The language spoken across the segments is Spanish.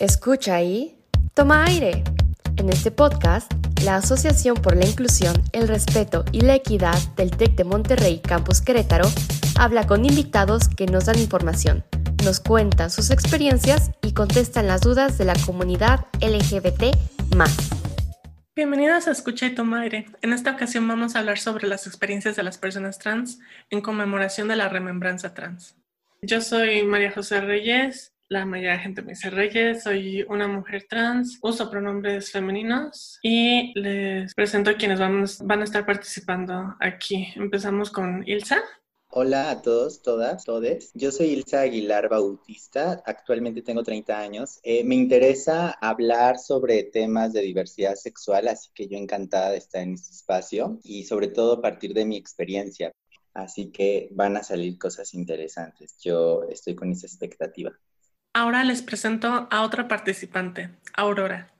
Escucha y toma aire. En este podcast, la Asociación por la Inclusión, el Respeto y la Equidad del TEC de Monterrey Campus Querétaro habla con invitados que nos dan información, nos cuentan sus experiencias y contestan las dudas de la comunidad LGBT. Bienvenidos a Escucha y Toma Aire. En esta ocasión vamos a hablar sobre las experiencias de las personas trans en conmemoración de la remembranza trans. Yo soy María José Reyes, la mayoría de gente me dice Reyes, soy una mujer trans, uso pronombres femeninos y les presento a quienes van, van a estar participando aquí. Empezamos con Ilsa. Hola a todos, todas, todes. Yo soy Ilsa Aguilar Bautista, actualmente tengo 30 años. Eh, me interesa hablar sobre temas de diversidad sexual, así que yo encantada de estar en este espacio y sobre todo a partir de mi experiencia. Así que van a salir cosas interesantes. Yo estoy con esa expectativa. Ahora les presento a otra participante, Aurora.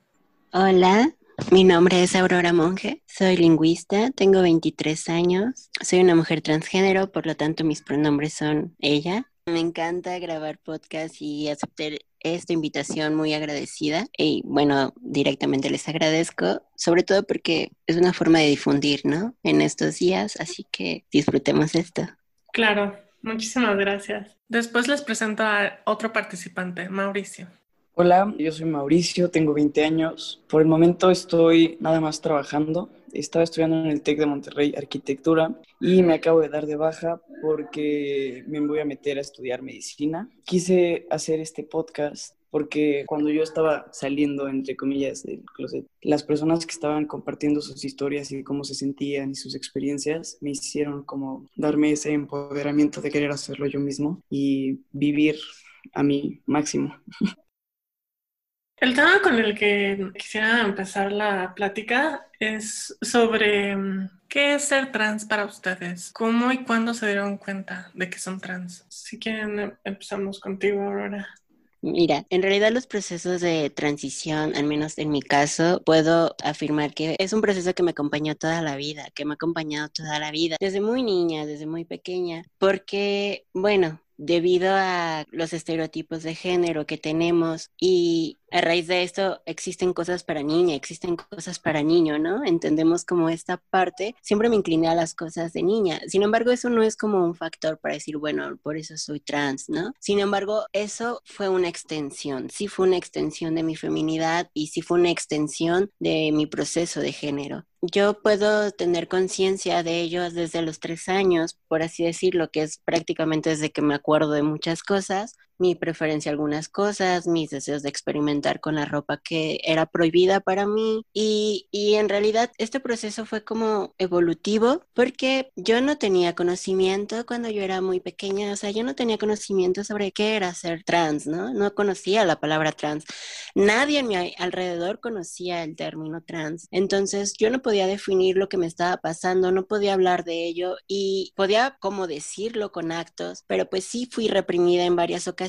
Hola, mi nombre es Aurora Monge, soy lingüista, tengo 23 años, soy una mujer transgénero, por lo tanto mis pronombres son ella. Me encanta grabar podcast y aceptar esta invitación muy agradecida y bueno, directamente les agradezco, sobre todo porque es una forma de difundir, ¿no? En estos días, así que disfrutemos esto. Claro, muchísimas gracias. Después les presento a otro participante, Mauricio. Hola, yo soy Mauricio, tengo 20 años. Por el momento estoy nada más trabajando. Estaba estudiando en el TEC de Monterrey arquitectura y me acabo de dar de baja porque me voy a meter a estudiar medicina. Quise hacer este podcast porque cuando yo estaba saliendo, entre comillas, del closet, las personas que estaban compartiendo sus historias y cómo se sentían y sus experiencias me hicieron como darme ese empoderamiento de querer hacerlo yo mismo y vivir a mi máximo. El tema con el que quisiera empezar la plática es sobre mm, qué es ser trans para ustedes, cómo y cuándo se dieron cuenta de que son trans. Si quieren, empezamos contigo, Aurora. Mira, en realidad los procesos de transición, al menos en mi caso, puedo afirmar que es un proceso que me acompañó toda la vida, que me ha acompañado toda la vida, desde muy niña, desde muy pequeña, porque, bueno, debido a los estereotipos de género que tenemos y a raíz de esto existen cosas para niña, existen cosas para niño, ¿no? Entendemos como esta parte, siempre me incliné a las cosas de niña. Sin embargo, eso no es como un factor para decir, bueno, por eso soy trans, ¿no? Sin embargo, eso fue una extensión, sí fue una extensión de mi feminidad y sí fue una extensión de mi proceso de género. Yo puedo tener conciencia de ello desde los tres años, por así decirlo, que es prácticamente desde que me acuerdo de muchas cosas, mi preferencia a algunas cosas, mis deseos de experimentar con la ropa que era prohibida para mí y, y, en realidad este proceso fue como evolutivo porque yo no tenía conocimiento cuando yo era muy pequeña, o sea, yo no tenía conocimiento sobre qué era ser trans, ¿no? No conocía la palabra trans. Nadie en mi alrededor conocía el término trans. Entonces yo no podía definir lo que me estaba pasando, no podía hablar de ello y podía como decirlo con actos, pero pues sí fui reprimida en varias ocasiones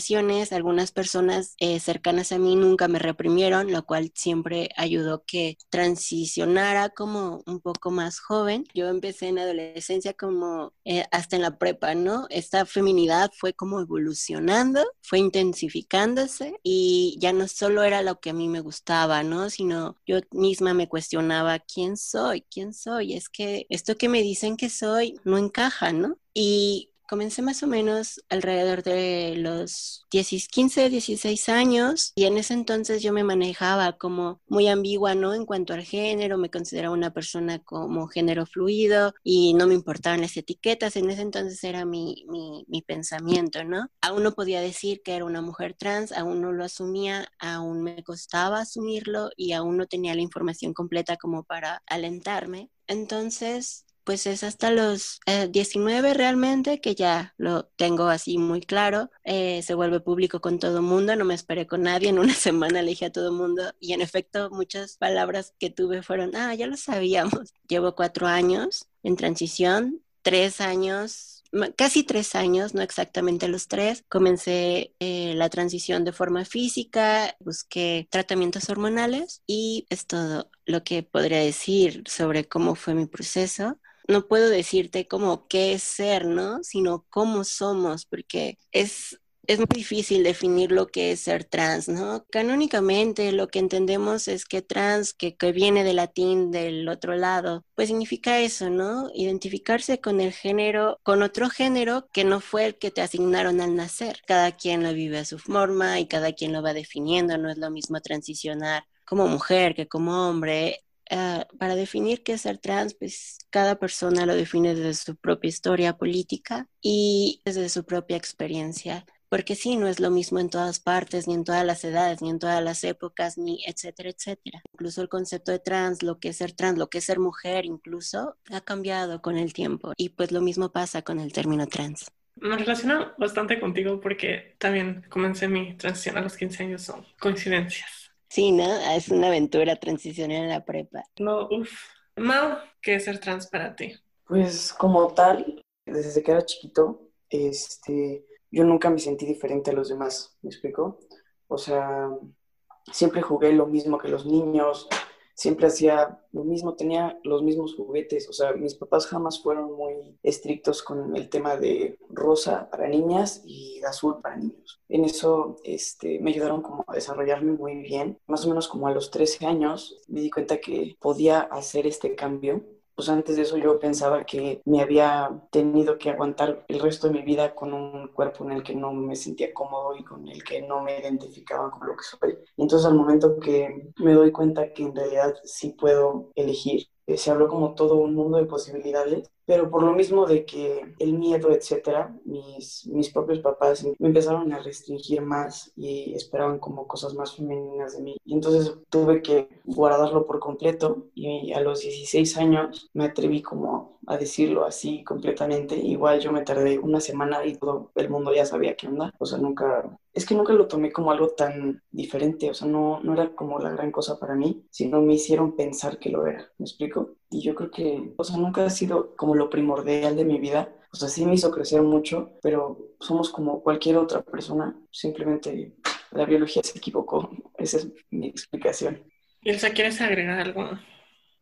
algunas personas eh, cercanas a mí nunca me reprimieron, lo cual siempre ayudó que transicionara como un poco más joven. Yo empecé en adolescencia como eh, hasta en la prepa, ¿no? Esta feminidad fue como evolucionando, fue intensificándose y ya no solo era lo que a mí me gustaba, ¿no? Sino yo misma me cuestionaba quién soy, quién soy. Es que esto que me dicen que soy no encaja, ¿no? Y Comencé más o menos alrededor de los 15, 16 años y en ese entonces yo me manejaba como muy ambigua, ¿no? En cuanto al género, me consideraba una persona como género fluido y no me importaban las etiquetas, en ese entonces era mi, mi, mi pensamiento, ¿no? Aún no podía decir que era una mujer trans, aún no lo asumía, aún me costaba asumirlo y aún no tenía la información completa como para alentarme. Entonces, pues es hasta los 19 eh, realmente que ya lo tengo así muy claro. Eh, se vuelve público con todo mundo, no me esperé con nadie, en una semana le dije a todo mundo y en efecto muchas palabras que tuve fueron, ah, ya lo sabíamos. Llevo cuatro años en transición, tres años casi tres años, no exactamente los tres, comencé eh, la transición de forma física, busqué tratamientos hormonales y es todo lo que podría decir sobre cómo fue mi proceso no puedo decirte como qué es ser, ¿no? Sino cómo somos, porque es es muy difícil definir lo que es ser trans, ¿no? Canónicamente lo que entendemos es que trans, que, que, viene del latín del otro lado, pues significa eso, ¿no? Identificarse con el género, con otro género que no fue el que te asignaron al nacer. Cada quien lo vive a su forma y cada quien lo va definiendo, no es lo mismo transicionar como mujer que como hombre. Uh, para definir qué es ser trans, pues cada persona lo define desde su propia historia política y desde su propia experiencia porque sí, no es lo mismo en todas partes, ni en todas las edades, ni en todas las épocas, ni etcétera, etcétera. Incluso el concepto de trans, lo que es ser trans, lo que es ser mujer, incluso, ha cambiado con el tiempo. Y pues lo mismo pasa con el término trans. Me relaciono bastante contigo porque también comencé mi transición a los 15 años, son coincidencias. Sí, ¿no? Es una aventura transicionar en la prepa. No, uff. Mau, ¿qué es ser trans para ti? Pues como tal, desde que era chiquito, este, yo nunca me sentí diferente a los demás, ¿me explico? O sea, siempre jugué lo mismo que los niños, siempre hacía lo mismo, tenía los mismos juguetes, o sea, mis papás jamás fueron muy estrictos con el tema de rosa para niñas y azul para niños. En eso este, me ayudaron como a desarrollarme muy bien, más o menos como a los 13 años me di cuenta que podía hacer este cambio pues antes de eso yo pensaba que me había tenido que aguantar el resto de mi vida con un cuerpo en el que no me sentía cómodo y con el que no me identificaba con lo que soy. Y entonces al momento que me doy cuenta que en realidad sí puedo elegir, eh, se habló como todo un mundo de posibilidades pero por lo mismo de que el miedo, etcétera, mis, mis propios papás me empezaron a restringir más y esperaban como cosas más femeninas de mí. Y entonces tuve que guardarlo por completo y a los 16 años me atreví como a decirlo así completamente. Igual yo me tardé una semana y todo el mundo ya sabía qué onda. O sea, nunca, es que nunca lo tomé como algo tan diferente. O sea, no, no era como la gran cosa para mí, sino me hicieron pensar que lo era. ¿Me explico? Y yo creo que, o sea, nunca ha sido como lo primordial de mi vida. O sea, sí me hizo crecer mucho, pero somos como cualquier otra persona. Simplemente la biología se equivocó. Esa es mi explicación. Ilsa, ¿quieres agregar algo?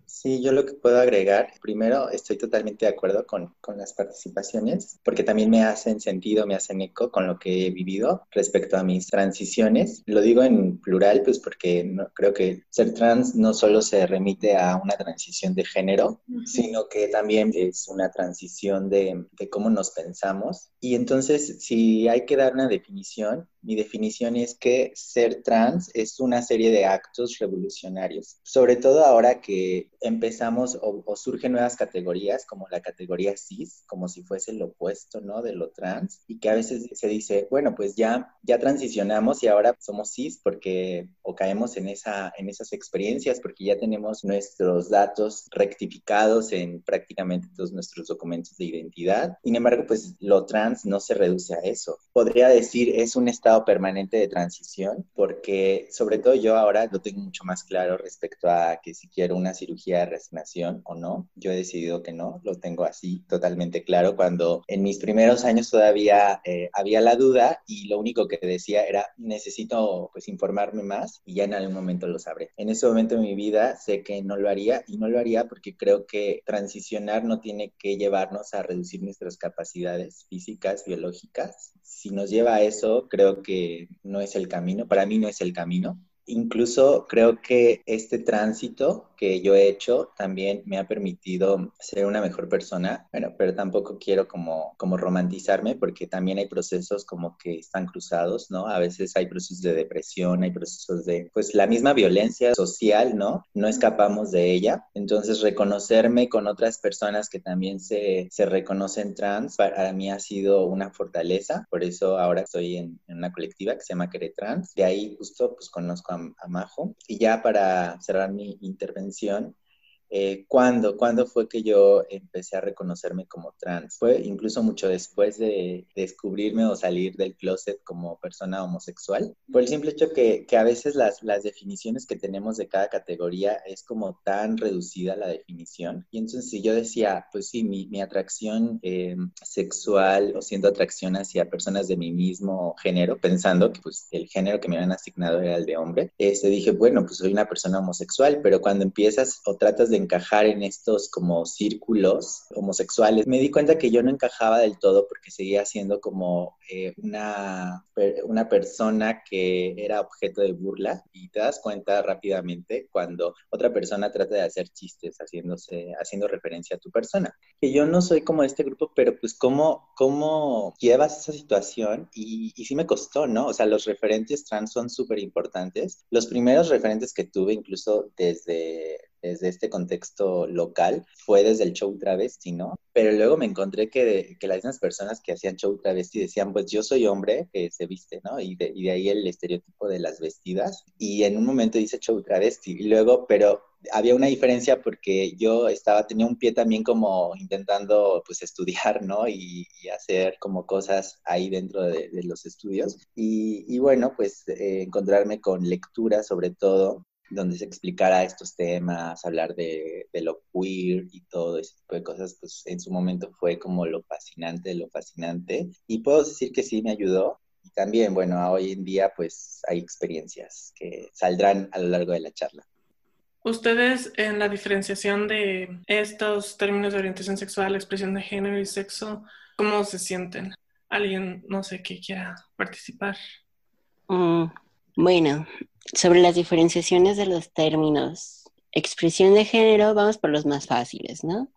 Sí, yo lo que puedo agregar, primero estoy totalmente de acuerdo con, con, las participaciones, porque también me hacen sentido, me hacen eco con lo que he vivido respecto a mis transiciones. Lo digo en plural, pues porque no, creo que ser trans no solo se remite a una transición de género, uh -huh. sino que también es una transición de, de cómo nos pensamos. Y entonces, si hay que dar una definición, mi definición es que ser trans es una serie de actos revolucionarios, sobre todo ahora que empezamos o, surgen nuevas categorías como la categoría cis, como si fuese lo opuesto, ¿no? De lo trans, y que a veces se dice, bueno, pues ya, ya transicionamos y ahora somos cis porque o caemos en, esa, en esas experiencias porque ya tenemos nuestros datos rectificados en prácticamente todos nuestros documentos de identidad. Sin embargo, pues lo trans no se reduce a eso. Podría decir, es un estado permanente de transición porque sobre todo yo ahora lo tengo mucho más claro respecto a que si quiero una cirugía de resignación o no. Yo he decidido que no, lo tengo así totalmente claro cuando en mis primeros años todavía eh, había la duda y lo único que decía era necesito pues informarme más y ya en algún momento lo sabré. En ese momento de mi vida sé que no lo haría y no lo haría porque creo que transicionar no tiene que llevarnos a reducir nuestras capacidades físicas, biológicas. Si nos lleva a eso, creo que no es el camino, para mí no es el camino. Incluso creo que este tránsito que yo he hecho también me ha permitido ser una mejor persona, bueno, pero tampoco quiero como, como romantizarme porque también hay procesos como que están cruzados, ¿no? A veces hay procesos de depresión, hay procesos de, pues, la misma violencia social, ¿no? No escapamos de ella. Entonces, reconocerme con otras personas que también se, se reconocen trans, para mí ha sido una fortaleza, por eso ahora estoy en, en una colectiva que se llama Queretrans, de ahí justo, pues, conozco a, a Majo. Y ya para cerrar mi intervención, eh, ¿cuándo, ¿Cuándo fue que yo empecé a reconocerme como trans? Fue incluso mucho después de descubrirme o salir del closet como persona homosexual. Por el simple hecho que, que a veces las, las definiciones que tenemos de cada categoría es como tan reducida la definición. Y entonces si yo decía, pues sí, mi, mi atracción eh, sexual o siento atracción hacia personas de mi mismo género, pensando que pues el género que me habían asignado era el de hombre, este, dije, bueno, pues soy una persona homosexual, pero cuando empiezas o tratas de encajar en estos como círculos homosexuales, me di cuenta que yo no encajaba del todo porque seguía siendo como eh, una, una persona que era objeto de burla y te das cuenta rápidamente cuando otra persona trata de hacer chistes haciéndose, haciendo referencia a tu persona. Que yo no soy como este grupo, pero pues cómo, cómo llevas esa situación y, y sí me costó, ¿no? O sea, los referentes trans son súper importantes. Los primeros referentes que tuve, incluso desde desde este contexto local fue desde el show travesti, ¿no? Pero luego me encontré que, que las mismas personas que hacían show travesti decían, pues yo soy hombre que se viste, ¿no? Y de, y de ahí el estereotipo de las vestidas. Y en un momento dice show travesti. Y luego, pero había una diferencia porque yo estaba, tenía un pie también como intentando pues estudiar, ¿no? Y, hacer como cosas ahí dentro de, los estudios. Y, y bueno, pues eh, encontrarme con lectura sobre todo donde se explicara estos temas, hablar de, lo queer y todo ese tipo de cosas, pues en su momento fue como lo fascinante, lo fascinante. Y puedo decir que sí me ayudó. Y también, bueno, hoy en día pues hay experiencias que saldrán a lo largo de la charla. Ustedes en la diferenciación de estos términos de orientación sexual, expresión de género y sexo, ¿cómo se sienten? ¿Alguien, no sé, que quiera participar? Mm, bueno, sobre las diferenciaciones de los términos. Expresión de género, vamos por los más fáciles, ¿no?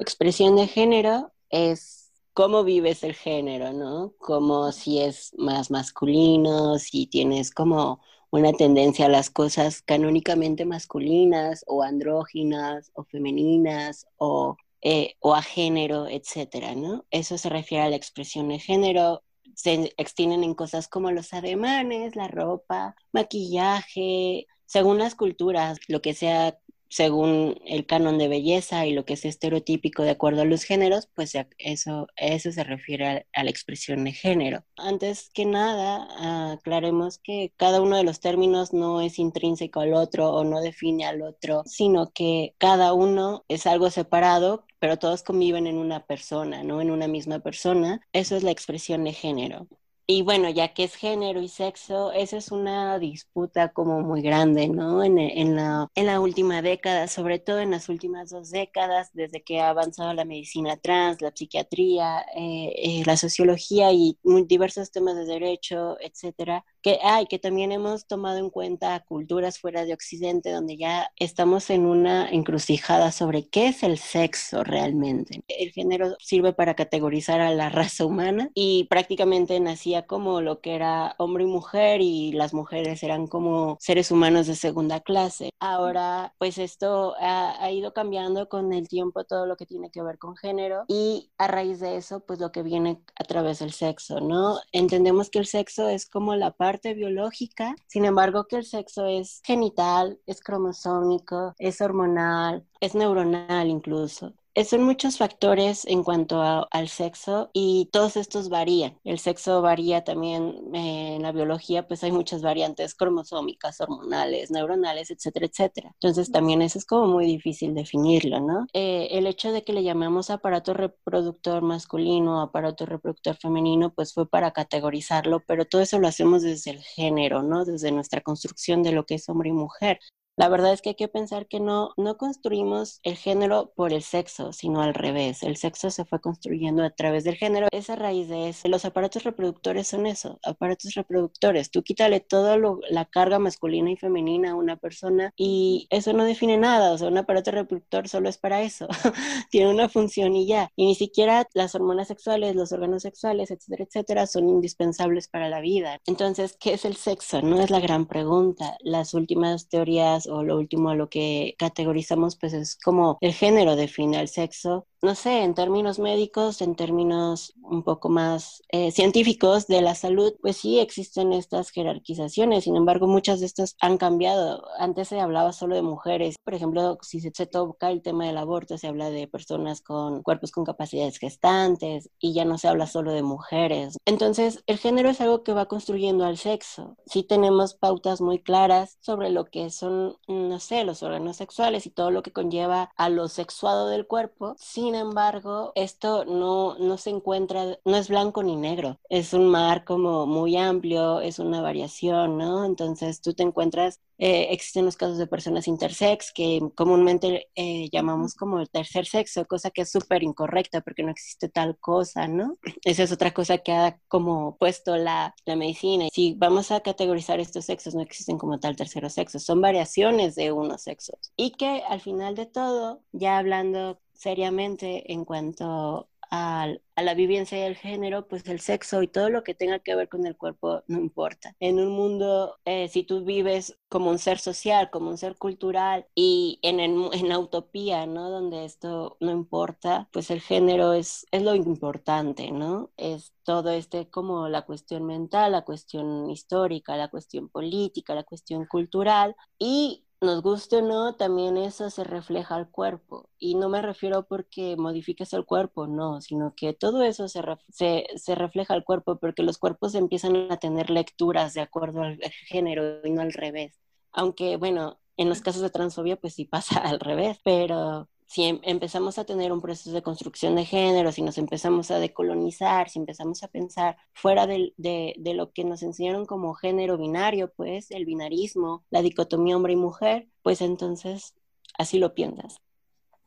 Expresión de género es cómo vives el género, ¿no? Como si es más masculino, si tienes como una tendencia a las cosas canónicamente masculinas o andróginas o femeninas o, eh, o a género, etcétera, ¿no? Eso se refiere a la expresión de género se extienden en cosas como los ademanes, la ropa, maquillaje, según las culturas, lo que sea según el canon de belleza y lo que es estereotípico de acuerdo a los géneros, pues eso, eso se refiere a, la expresión de género. Antes que nada, aclaremos que cada uno de los términos no es intrínseco al otro o no define al otro, sino que cada uno es algo separado pero todos conviven en una persona, ¿no? En una misma persona. Eso es la expresión de género. Y bueno, ya que es género y sexo, esa es una disputa como muy grande, ¿no? En, en, la, en la última década, sobre todo en las últimas dos décadas, desde que ha avanzado la medicina trans, la psiquiatría, eh, eh, la sociología y diversos temas de derecho, etcétera, que hay, que también hemos tomado en cuenta culturas fuera de Occidente, donde ya estamos en una encrucijada sobre qué es el sexo realmente. El género sirve para categorizar a la raza humana y prácticamente nacía como lo que era hombre y mujer y las mujeres eran como seres humanos de segunda clase. Ahora, pues esto ha, ha ido cambiando con el tiempo todo lo que tiene que ver con género y a raíz de eso, pues lo que viene a través del sexo, ¿no? Entendemos que el sexo es como la parte parte biológica, sin embargo que el sexo es genital, es cromosómico, es hormonal, es neuronal incluso. Eh, son muchos factores en cuanto al sexo y todos estos varían. El sexo varía también eh, en la biología, pues hay muchas variantes cromosómicas, hormonales, neuronales, etcétera, etcétera. Entonces también eso es como muy difícil definirlo, ¿no? Eh, el hecho de que le llamamos aparato reproductor masculino o aparato reproductor femenino, pues fue para categorizarlo, pero todo eso lo hacemos desde el género, ¿no? Desde nuestra construcción de lo que es hombre y mujer. La verdad es que hay que pensar que no, no construimos el género por el sexo, sino al revés. El sexo se fue construyendo a través del género. Esa raíz de eso. Los aparatos reproductores son eso, aparatos reproductores. Tú quítale toda la carga masculina y femenina a una persona y eso no define nada. O sea, un aparato reproductor solo es para eso. Tiene una función y ya. Y ni siquiera las hormonas sexuales, los órganos sexuales, etcétera, etcétera, son indispensables para la vida. Entonces, ¿qué es el sexo? No es la gran pregunta. Las últimas teorías o lo último a lo que categorizamos pues es como el género define el sexo no sé, en términos médicos, en términos un poco más eh, científicos de la salud, pues sí existen estas jerarquizaciones. Sin embargo, muchas de estas han cambiado. Antes se hablaba solo de mujeres. Por ejemplo, si se, toca el tema del aborto, se habla de personas con cuerpos con capacidades gestantes y ya no se habla solo de mujeres. Entonces, el género es algo que va construyendo al sexo. Sí tenemos pautas muy claras sobre lo que son, no sé, los órganos sexuales y todo lo que conlleva a lo sexuado del cuerpo. Sin embargo, esto no, no se encuentra, no es blanco ni negro, es un mar como muy amplio, es una variación, ¿no? Entonces tú te encuentras Eh, existen los casos de personas intersex que comúnmente eh, llamamos como el tercer sexo, cosa que es súper incorrecta porque no existe tal cosa, ¿no? Esa es otra cosa que ha como puesto la, la medicina. Si vamos a categorizar estos sexos, no existen como tal terceros sexos, son variaciones de unos sexos. Y que al final de todo, ya hablando seriamente en cuanto a, la vivencia del género, pues el sexo y todo lo que tenga que ver con el cuerpo no importa. En un mundo, eh, si tú vives como un ser social, como un ser cultural y en, en la utopía, ¿no? Donde esto no importa, pues el género es, es lo importante, ¿no? Es todo este como la cuestión mental, la cuestión histórica, la cuestión política, la cuestión cultural y nos guste o no, también eso se refleja al cuerpo. Y no me refiero porque modifiques el cuerpo, no, sino que todo eso se, se, refleja al cuerpo porque los cuerpos empiezan a tener lecturas de acuerdo al género y no al revés. Aunque, bueno, en los casos de transfobia, pues sí pasa al revés, pero si em, empezamos a tener un proceso de construcción de género, si nos empezamos a decolonizar, si empezamos a pensar fuera de, de, lo que nos enseñaron como género binario, pues el binarismo, la dicotomía hombre y mujer, pues entonces así lo piensas.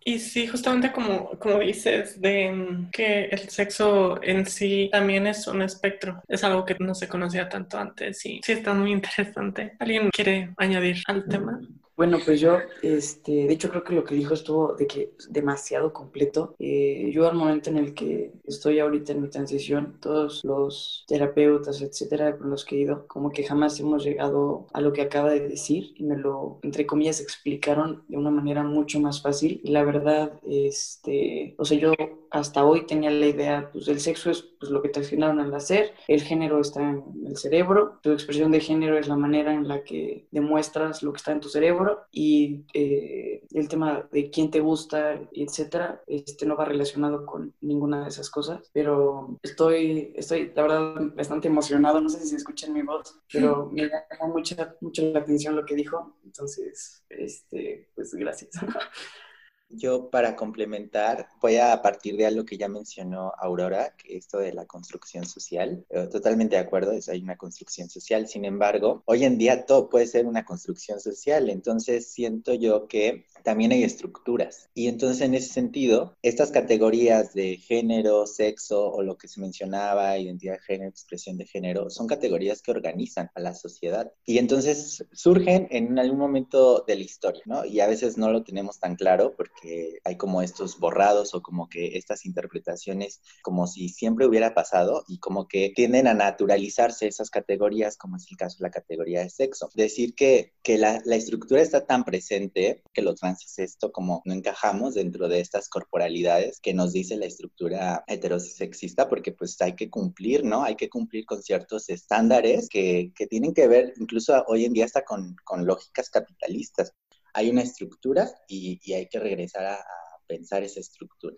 Y sí, justamente como, como dices, de mm, que el sexo en sí también es un espectro, es algo que no se conocía tanto antes y sí está muy interesante. ¿Alguien quiere añadir al tema? Bueno, pues yo, este, de hecho creo que lo que dijo estuvo de que demasiado completo. Eh, yo al momento en el que estoy ahorita en mi transición, todos los terapeutas, etcétera, con los que he ido, como que jamás hemos llegado a lo que acaba de decir y me lo, entre comillas, explicaron de una manera mucho más fácil. Y la verdad, este, o sea, yo hasta hoy tenía la idea, pues el sexo es pues, lo que te asignaron al nacer, el género está en el cerebro, tu expresión de género es la manera en la que demuestras lo que está en tu cerebro y eh, el tema de quién te gusta, etcétera, este no va relacionado con ninguna de esas cosas, pero estoy, estoy la verdad bastante emocionado, no sé si se escucha en mi voz, pero me llamó mucha, mucho la atención lo que dijo, entonces, este, pues gracias. Yo para complementar voy a partir de algo que ya mencionó Aurora, que esto de la construcción social. Eh, totalmente de acuerdo, es hay una construcción social. Sin embargo, hoy en día todo puede ser una construcción social. Entonces siento yo que también hay estructuras. Y entonces en ese sentido, estas categorías de género, sexo o lo que se mencionaba, identidad de género, expresión de género, son categorías que organizan a la sociedad. Y entonces surgen en algún momento de la historia, ¿no? Y a veces no lo tenemos tan claro porque hay como estos borrados o como que estas interpretaciones como si siempre hubiera pasado y como que tienden a naturalizarse esas categorías, como es el caso de la categoría de sexo. Decir que, que la, la estructura está tan presente que lo trans es esto, como no encajamos dentro de estas corporalidades que nos dice la estructura heterosexista, porque pues hay que cumplir, ¿no? Hay que cumplir con ciertos estándares que, que tienen que ver incluso hoy en día hasta con, con lógicas capitalistas hay una estructura y, hay que regresar a pensar esa estructura.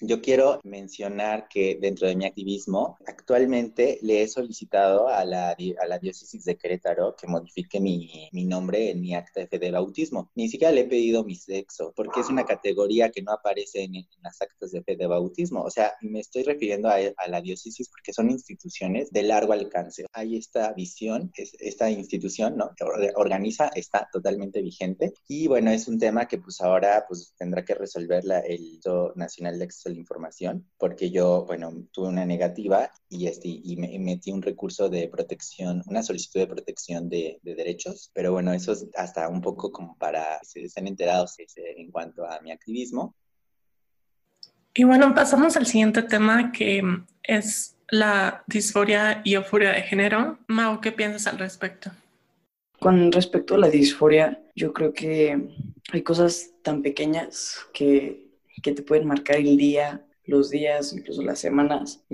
Yo quiero mencionar que dentro de mi activismo, actualmente le he solicitado a la, a la diócesis de Querétaro que modifique mi, mi, nombre en mi acta de fe de bautismo. Ni siquiera le he pedido mi sexo, porque es una categoría que no aparece en, las actas de fe de bautismo. O sea, me estoy refiriendo a, a, la diócesis porque son instituciones de largo alcance. Hay esta visión, es, esta institución, ¿no? Que organiza, está totalmente vigente. Y bueno, es un tema que pues ahora pues tendrá que resolver la, el Nacional de Acceso la información, porque yo, bueno, tuve una negativa y, este, y me metí un recurso de protección, una solicitud de protección de, derechos, pero bueno, eso es hasta un poco como para que se estén enterados en cuanto a mi activismo. Y bueno, pasamos al siguiente tema que es la disforia y euforia de género. Mau, ¿qué piensas al respecto? Con respecto a la disforia, yo creo que hay cosas tan pequeñas que que te pueden marcar el día, los días, incluso las semanas,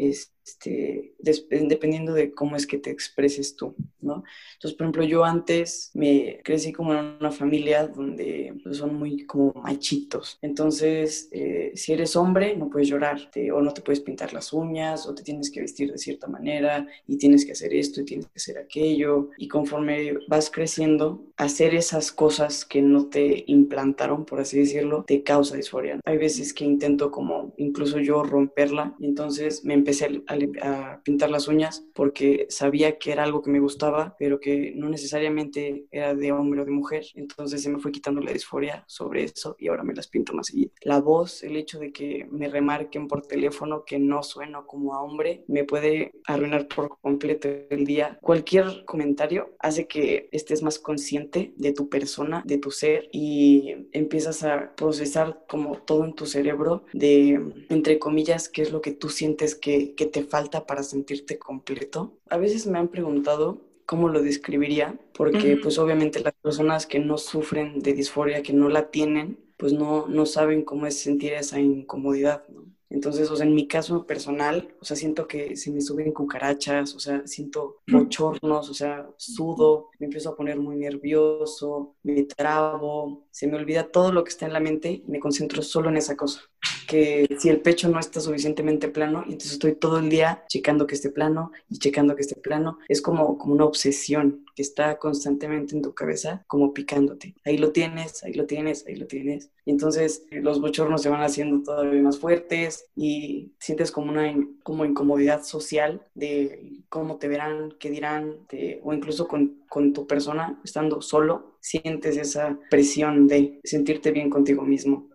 este, dependiendo de cómo es que te expreses tú, ¿no? Entonces, por ejemplo, yo antes me crecí como en una familia donde pues, son muy como machitos. Entonces, eh, si eres hombre, no puedes llorar, o no te puedes pintar las uñas, o te tienes que vestir de cierta manera, y tienes que hacer esto, y tienes que hacer aquello. Y conforme vas creciendo, hacer esas cosas que no te implantaron, por así decirlo, te causa disforia. Hay veces que intento como incluso yo romperla, y entonces me empecé a a, pintar las uñas porque sabía que era algo que me gustaba, pero que no necesariamente era de hombre o de mujer. Entonces se me fue quitando la disforia sobre eso y ahora me las pinto más seguido. La voz, el hecho de que me remarquen por teléfono que no sueno como a hombre, me puede arruinar por completo el día. Cualquier comentario hace que estés más consciente de tu persona, de tu ser y empiezas a procesar como todo en tu cerebro de, entre comillas, qué es lo que tú sientes que, que te falta para sentirte completo. A veces me han preguntado cómo lo describiría, porque pues obviamente las personas que no sufren de disforia, que no la tienen, pues no, no saben cómo es sentir esa incomodidad, ¿no? Entonces, o sea, en mi caso personal, o sea, siento que se me suben cucarachas, o sea, siento bochornos, o sea, sudo, me empiezo a poner muy nervioso, me trabo, se me olvida todo lo que está en la mente y me concentro solo en esa cosa que si el pecho no está suficientemente plano, entonces estoy todo el día checando que esté plano y checando que esté plano. Es como, como una obsesión que está constantemente en tu cabeza, como picándote. Ahí lo tienes, ahí lo tienes, ahí lo tienes. Y entonces eh, los bochornos se van haciendo todavía más fuertes y sientes como una como incomodidad social de cómo te verán, qué dirán, o incluso con, con tu persona, estando solo, sientes esa presión de sentirte bien contigo mismo.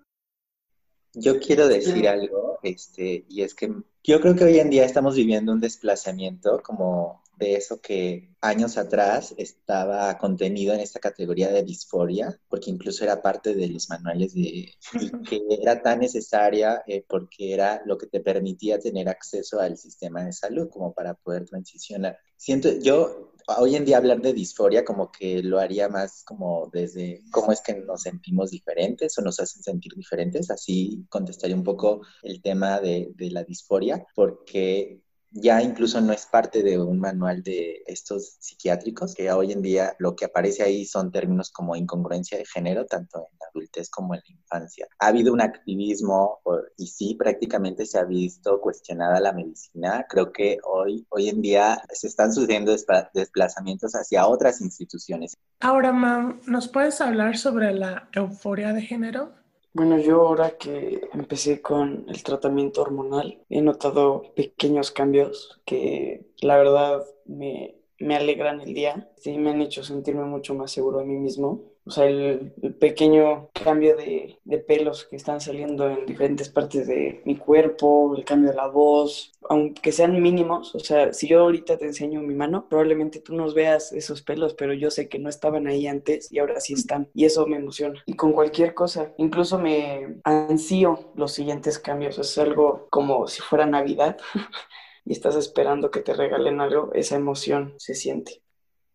Yo quiero decir algo, este, y es que yo creo que hoy en día estamos viviendo un desplazamiento como de eso que años atrás estaba contenido en esta categoría de disforia, porque incluso era parte de los manuales de, y que era tan necesaria eh, porque era lo que te permitía tener acceso al sistema de salud como para poder transicionar. Siento, yo hoy en día hablar de disforia como que lo haría más como desde cómo es que nos sentimos diferentes o nos hacen sentir diferentes. Así contestaría un poco el tema de, de la disforia, porque ya incluso no es parte de un manual de estos psiquiátricos, que hoy en día lo que aparece ahí son términos como incongruencia de género, tanto en la adultez como en la infancia. Ha habido un activismo y sí, prácticamente se ha visto cuestionada la medicina. Creo que hoy, hoy en día se están sucediendo desplazamientos hacia otras instituciones. Ahora, Mam, ¿nos puedes hablar sobre la euforia de género? Bueno, yo ahora que empecé con el tratamiento hormonal, he notado pequeños cambios que la verdad me, me alegran el día. Sí, me han hecho sentirme mucho más seguro de mí mismo o sea, el, pequeño cambio de, pelos que están saliendo en diferentes partes de mi cuerpo, el cambio de la voz, aunque sean mínimos, o sea, si yo ahorita te enseño mi mano, probablemente tú nos veas esos pelos, pero yo sé que no estaban ahí antes y ahora sí están, y eso me emociona. Y con cualquier cosa, incluso me ansío los siguientes cambios, es algo como si fuera Navidad. y estás esperando que te regalen algo, esa emoción se siente.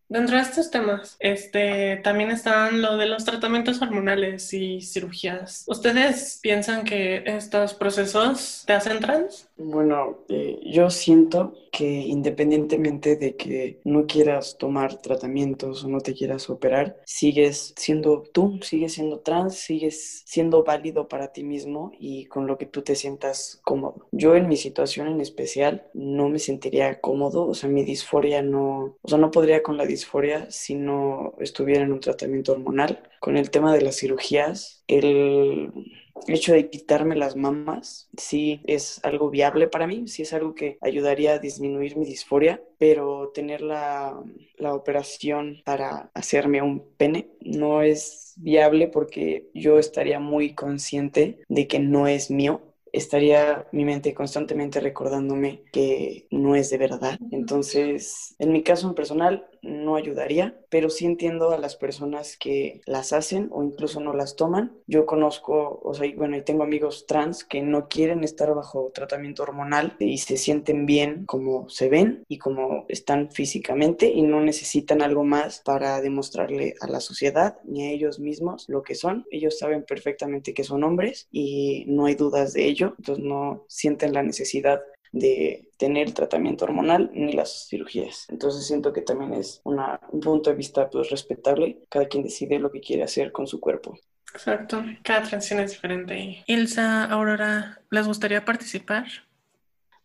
Dentro de estos temas, este, también están lo de los tratamientos hormonales y cirugías. ¿Ustedes piensan que estos procesos te hacen trans? Bueno, eh, yo siento que independientemente de que no quieras tomar tratamientos o no te quieras operar, sigues siendo tú, sigues siendo trans, sigues siendo válido para ti mismo y con lo que tú te sientas cómodo. Yo en mi situación en especial no me sentiría cómodo, o sea, mi disforia no, o sea, no podría con la disforia si no estuviera en un tratamiento hormonal. Con el tema de las cirugías, el hecho de quitarme las mamas sí es algo viable para mí, sí es algo que ayudaría a disminuir mi disforia, pero tener la, la operación para hacerme un pene no es viable porque yo estaría muy consciente de que no es mío estaría mi mente constantemente recordándome que no es de verdad. Entonces, en mi caso en personal, no ayudaría, pero sí entiendo a las personas que las hacen o incluso no las toman. Yo conozco, o sea, bueno, y tengo amigos trans que no quieren estar bajo tratamiento hormonal y se sienten bien como se ven y como están físicamente y no necesitan algo más para demostrarle a la sociedad ni a ellos mismos lo que son. Ellos saben perfectamente que son hombres y no hay dudas de ello, entonces no sienten la necesidad de tener tratamiento hormonal ni las cirugías. Entonces siento que también es una, un punto de vista pues respetable. Cada quien decide lo que quiere hacer con su cuerpo. Exacto, cada transición es diferente. Ilsa, Aurora, ¿les gustaría participar?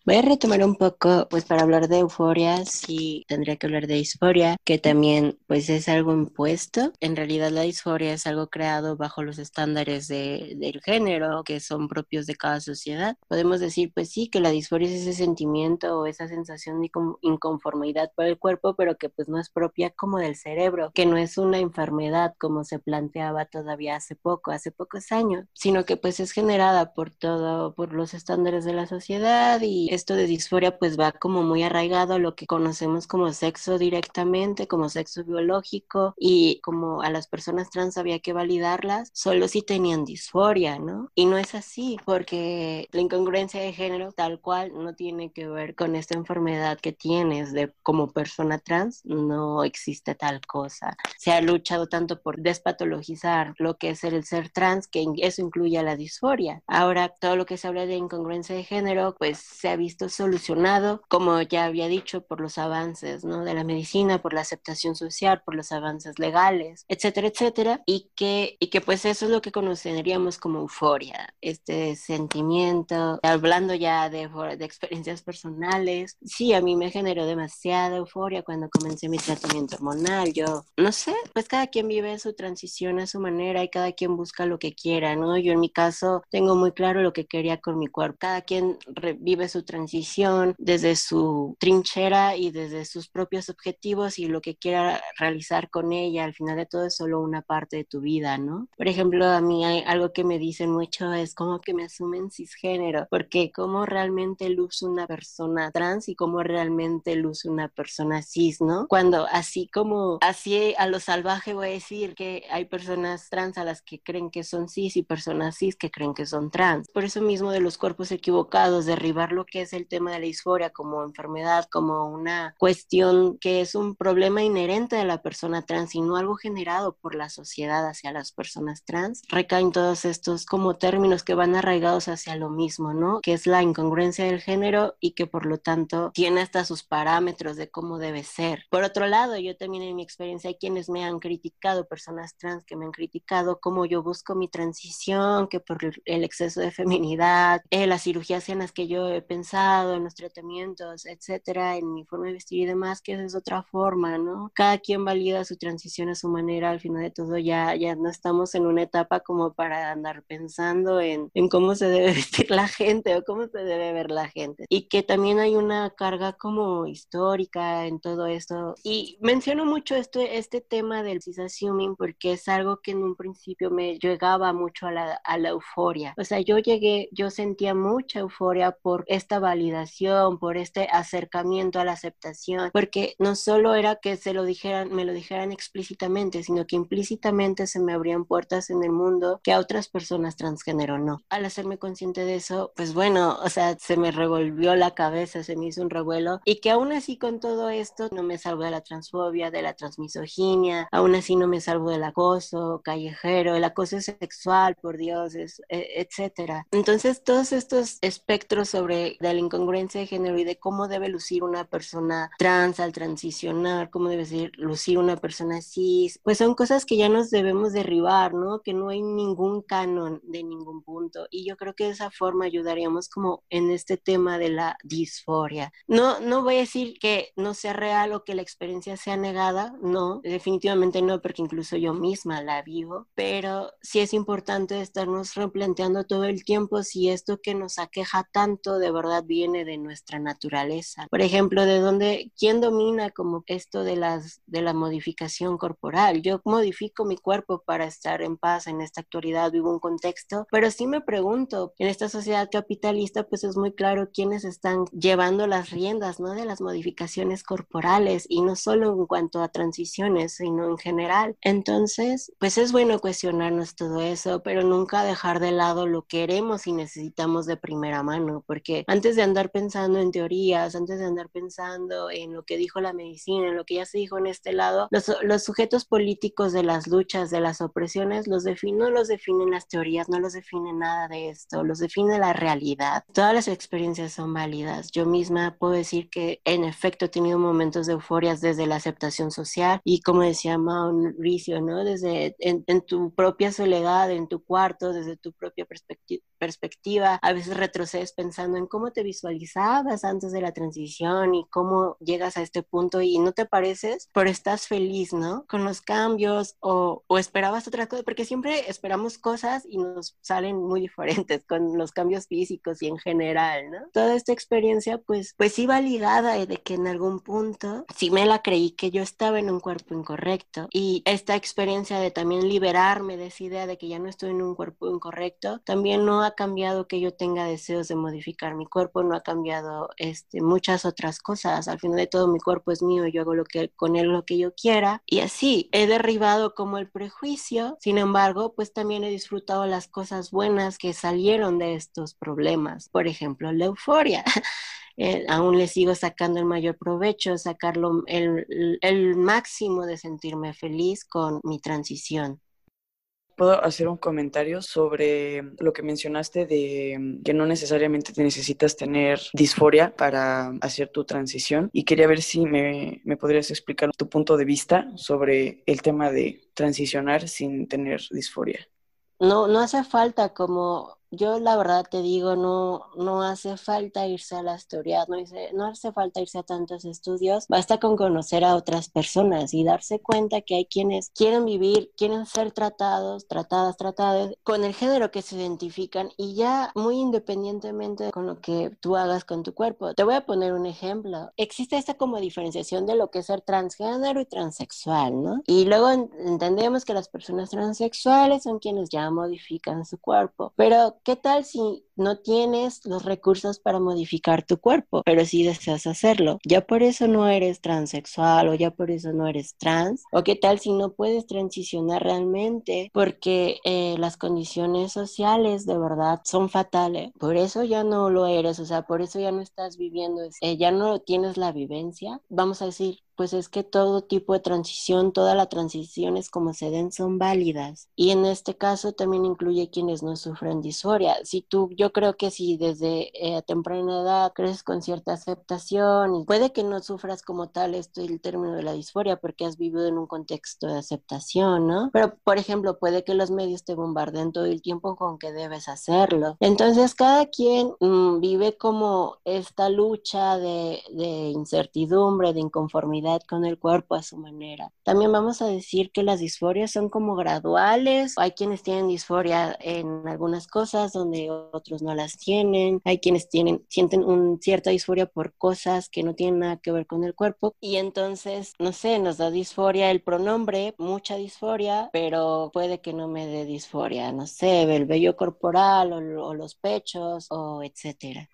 Voy a retomar un poco, pues para hablar de euforia, sí tendría que hablar de disforia, que también pues es algo impuesto. En realidad la disforia es algo creado bajo los estándares de, del género que son propios de cada sociedad. Podemos decir pues sí que la disforia es ese sentimiento o esa sensación de inconformidad por el cuerpo, pero que pues no es propia como del cerebro, que no es una enfermedad como se planteaba todavía hace poco, hace pocos años, sino que pues es generada por todo, por los estándares de la sociedad y esto de disforia pues va como muy arraigado a lo que conocemos como sexo directamente, como sexo biológico y como a las personas trans había que validarlas solo si tenían disforia, ¿no? Y no es así porque la incongruencia de género tal cual no tiene que ver con esta enfermedad que tienes de como persona trans, no existe tal cosa. Se ha luchado tanto por despatologizar lo que es el ser trans que eso incluye a la disforia. Ahora todo lo que se habla de incongruencia de género pues se ha visto solucionado, como ya había dicho, por los avances ¿no? de la medicina, por la aceptación social, por los avances legales, etcétera, etcétera, y que, y que pues eso es lo que conoceríamos como euforia, este sentimiento, hablando ya de, de experiencias personales, sí, a mí me generó demasiada euforia cuando comencé mi tratamiento hormonal, yo no sé, pues cada quien vive su transición a su manera y cada quien busca lo que quiera, ¿no? Yo en mi caso tengo muy claro lo que quería con mi cuerpo, cada quien vive su transición desde su trinchera y desde sus propios objetivos y lo que quiera realizar con ella. Al final de todo es solo una parte de tu vida, ¿no? Por ejemplo, a mí hay algo que me dicen mucho es como que me asumen cisgénero, porque cómo realmente luce una persona trans y cómo realmente luce una persona cis, ¿no? Cuando así como, así a lo salvaje voy a decir que hay personas trans a las que creen que son cis y personas cis que creen que son trans. Por eso mismo de los cuerpos equivocados, derribar lo que es el tema de la disforia como enfermedad, como una cuestión que es un problema inherente de la persona trans y no algo generado por la sociedad hacia las personas trans, recaen todos estos como términos que van arraigados hacia lo mismo, ¿no? Que es la incongruencia del género y que por lo tanto tiene hasta sus parámetros de cómo debe ser. Por otro lado, yo también en mi experiencia hay quienes me han criticado, personas trans que me han criticado cómo yo busco mi transición, que por el exceso de feminidad, eh, las cirugías en las que yo he pensado en los tratamientos, etcétera, en mi forma de vestir y demás, que esa es otra forma, ¿no? Cada quien valida su transición a su manera, al final de todo ya, ya no estamos en una etapa como para andar pensando en, en cómo se debe vestir la gente o cómo se debe ver la gente. Y que también hay una carga como histórica en todo esto. Y menciono mucho esto, este tema del cis porque es algo que en un principio me llegaba mucho a la, a la euforia. O sea, yo llegué, yo sentía mucha euforia por esta validación, por este acercamiento a la aceptación, porque no solo era que se lo dijeran, me lo dijeran explícitamente, sino que implícitamente se me abrían puertas en el mundo que a otras personas transgénero no. Al hacerme consciente de eso, pues bueno, o sea, se me revolvió la cabeza, se me hizo un revuelo y que aún así con todo esto no me salvo de la transfobia, de la transmisoginia, aún así no me salvo del acoso callejero, el acoso sexual, por Dios, es, e, etcétera. Entonces, todos estos espectros sobre de la incongruencia de género y de cómo debe lucir una persona trans al transicionar, cómo debe ser, lucir una persona cis, pues son cosas que ya nos debemos derribar, ¿no? Que no hay ningún canon de ningún punto. Y yo creo que de esa forma ayudaríamos como en este tema de la disforia. No, no voy a decir que no sea real o que la experiencia sea negada, no, definitivamente no, porque incluso yo misma la vivo, pero sí es importante estarnos replanteando todo el tiempo si esto que nos aqueja tanto de verdad viene de nuestra naturaleza. Por ejemplo, de dónde, quién domina como esto de las de la modificación corporal. Yo modifico mi cuerpo para estar en paz en esta actualidad, vivo un contexto, pero sí me pregunto, en esta sociedad capitalista pues es muy claro quiénes están llevando las riendas, ¿no? De las modificaciones corporales y no solo en cuanto a transiciones, sino en general. Entonces, pues es bueno cuestionarnos todo eso, pero nunca dejar de lado lo que queremos y necesitamos de primera mano, porque antes de andar pensando en teorías, antes de andar pensando en lo que dijo la medicina, en lo que ya se dijo en este lado, los, los sujetos políticos de las luchas, de las opresiones, los no los definen las teorías, no los define nada de esto, los define la realidad. Todas las experiencias son válidas. Yo misma puedo decir que en efecto he tenido momentos de euforias desde la aceptación social y como decía Mauricio, ¿no? Desde en, en tu propia soledad, en tu cuarto, desde tu propia perspectiva, perspectiva, a veces retrocedes pensando en cómo te visualizabas antes de la transición y cómo llegas a este punto y no te pareces, pero estás feliz, ¿no? Con los cambios o, o esperabas otra cosa, porque siempre esperamos cosas y nos salen muy diferentes con los cambios físicos y en general, ¿no? Toda esta experiencia pues, pues iba ligada de que en algún punto sí me la creí que yo estaba en un cuerpo incorrecto y esta experiencia de también liberarme de esa idea de que ya no estoy en un cuerpo incorrecto, también no ha cambiado que yo tenga deseos de modificar mi cuerpo, no ha cambiado este, muchas otras cosas. Al final de todo mi cuerpo es mío, yo hago lo que, con él lo que yo quiera y así he derribado como el prejuicio, sin embargo, pues también he disfrutado las cosas buenas que salieron de estos problemas. Por ejemplo, la euforia. Eh, aún le sigo sacando el mayor provecho, sacarlo el máximo de sentirme feliz con mi transición. ¿Puedo hacer un comentario sobre lo que mencionaste de que no necesariamente te necesitas tener disforia para hacer tu transición? Y quería ver si me, me podrías explicar tu punto de vista sobre el tema de transicionar sin tener disforia. No, no hace falta como yo la verdad te digo, no, no hace falta irse a las teorías, no, no hace falta irse a tantos estudios, basta con conocer a otras personas y darse cuenta que hay quienes quieren vivir, quieren ser tratados, tratadas, tratadas con el género que se identifican y ya muy independientemente con lo que tú hagas con tu cuerpo. Te voy a poner un ejemplo. Existe esta como diferenciación de lo que es ser transgénero y transexual, ¿no? Y luego entendemos que las personas transexuales son quienes ya modifican su cuerpo, pero ¿qué tal si no tienes los recursos para modificar tu cuerpo, pero sí deseas hacerlo? Ya por eso no eres transexual o ya por eso no eres trans. ¿O qué tal si no puedes transicionar realmente porque eh, las condiciones sociales de verdad son fatales? Por eso ya no lo eres, o sea, por eso ya no estás viviendo, eh, ya no tienes la vivencia. Vamos a decir, pues es que todo tipo de transición, todas las transiciones como se den son válidas. Y en este caso también incluye quienes no sufren disforia. Si tú, yo creo que si desde eh, temprana edad creces con cierta aceptación y puede que no sufras como tal esto el término de la disforia porque has vivido en un contexto de aceptación, ¿no? Pero, por ejemplo, puede que los medios te bombarden todo el tiempo con que debes hacerlo. Entonces, cada quien mm, vive como esta lucha de, de incertidumbre, de inconformidad con el cuerpo a su manera. También vamos a decir que las disforias son como graduales. Hay quienes tienen disforia en algunas cosas donde otros no las tienen. Hay quienes tienen, sienten un, cierta disforia por cosas que no tienen nada que ver con el cuerpo. Y entonces, no sé, nos da disforia el pronombre, mucha disforia, pero puede que no me dé disforia, no sé, el vello corporal o, o los pechos o etcétera.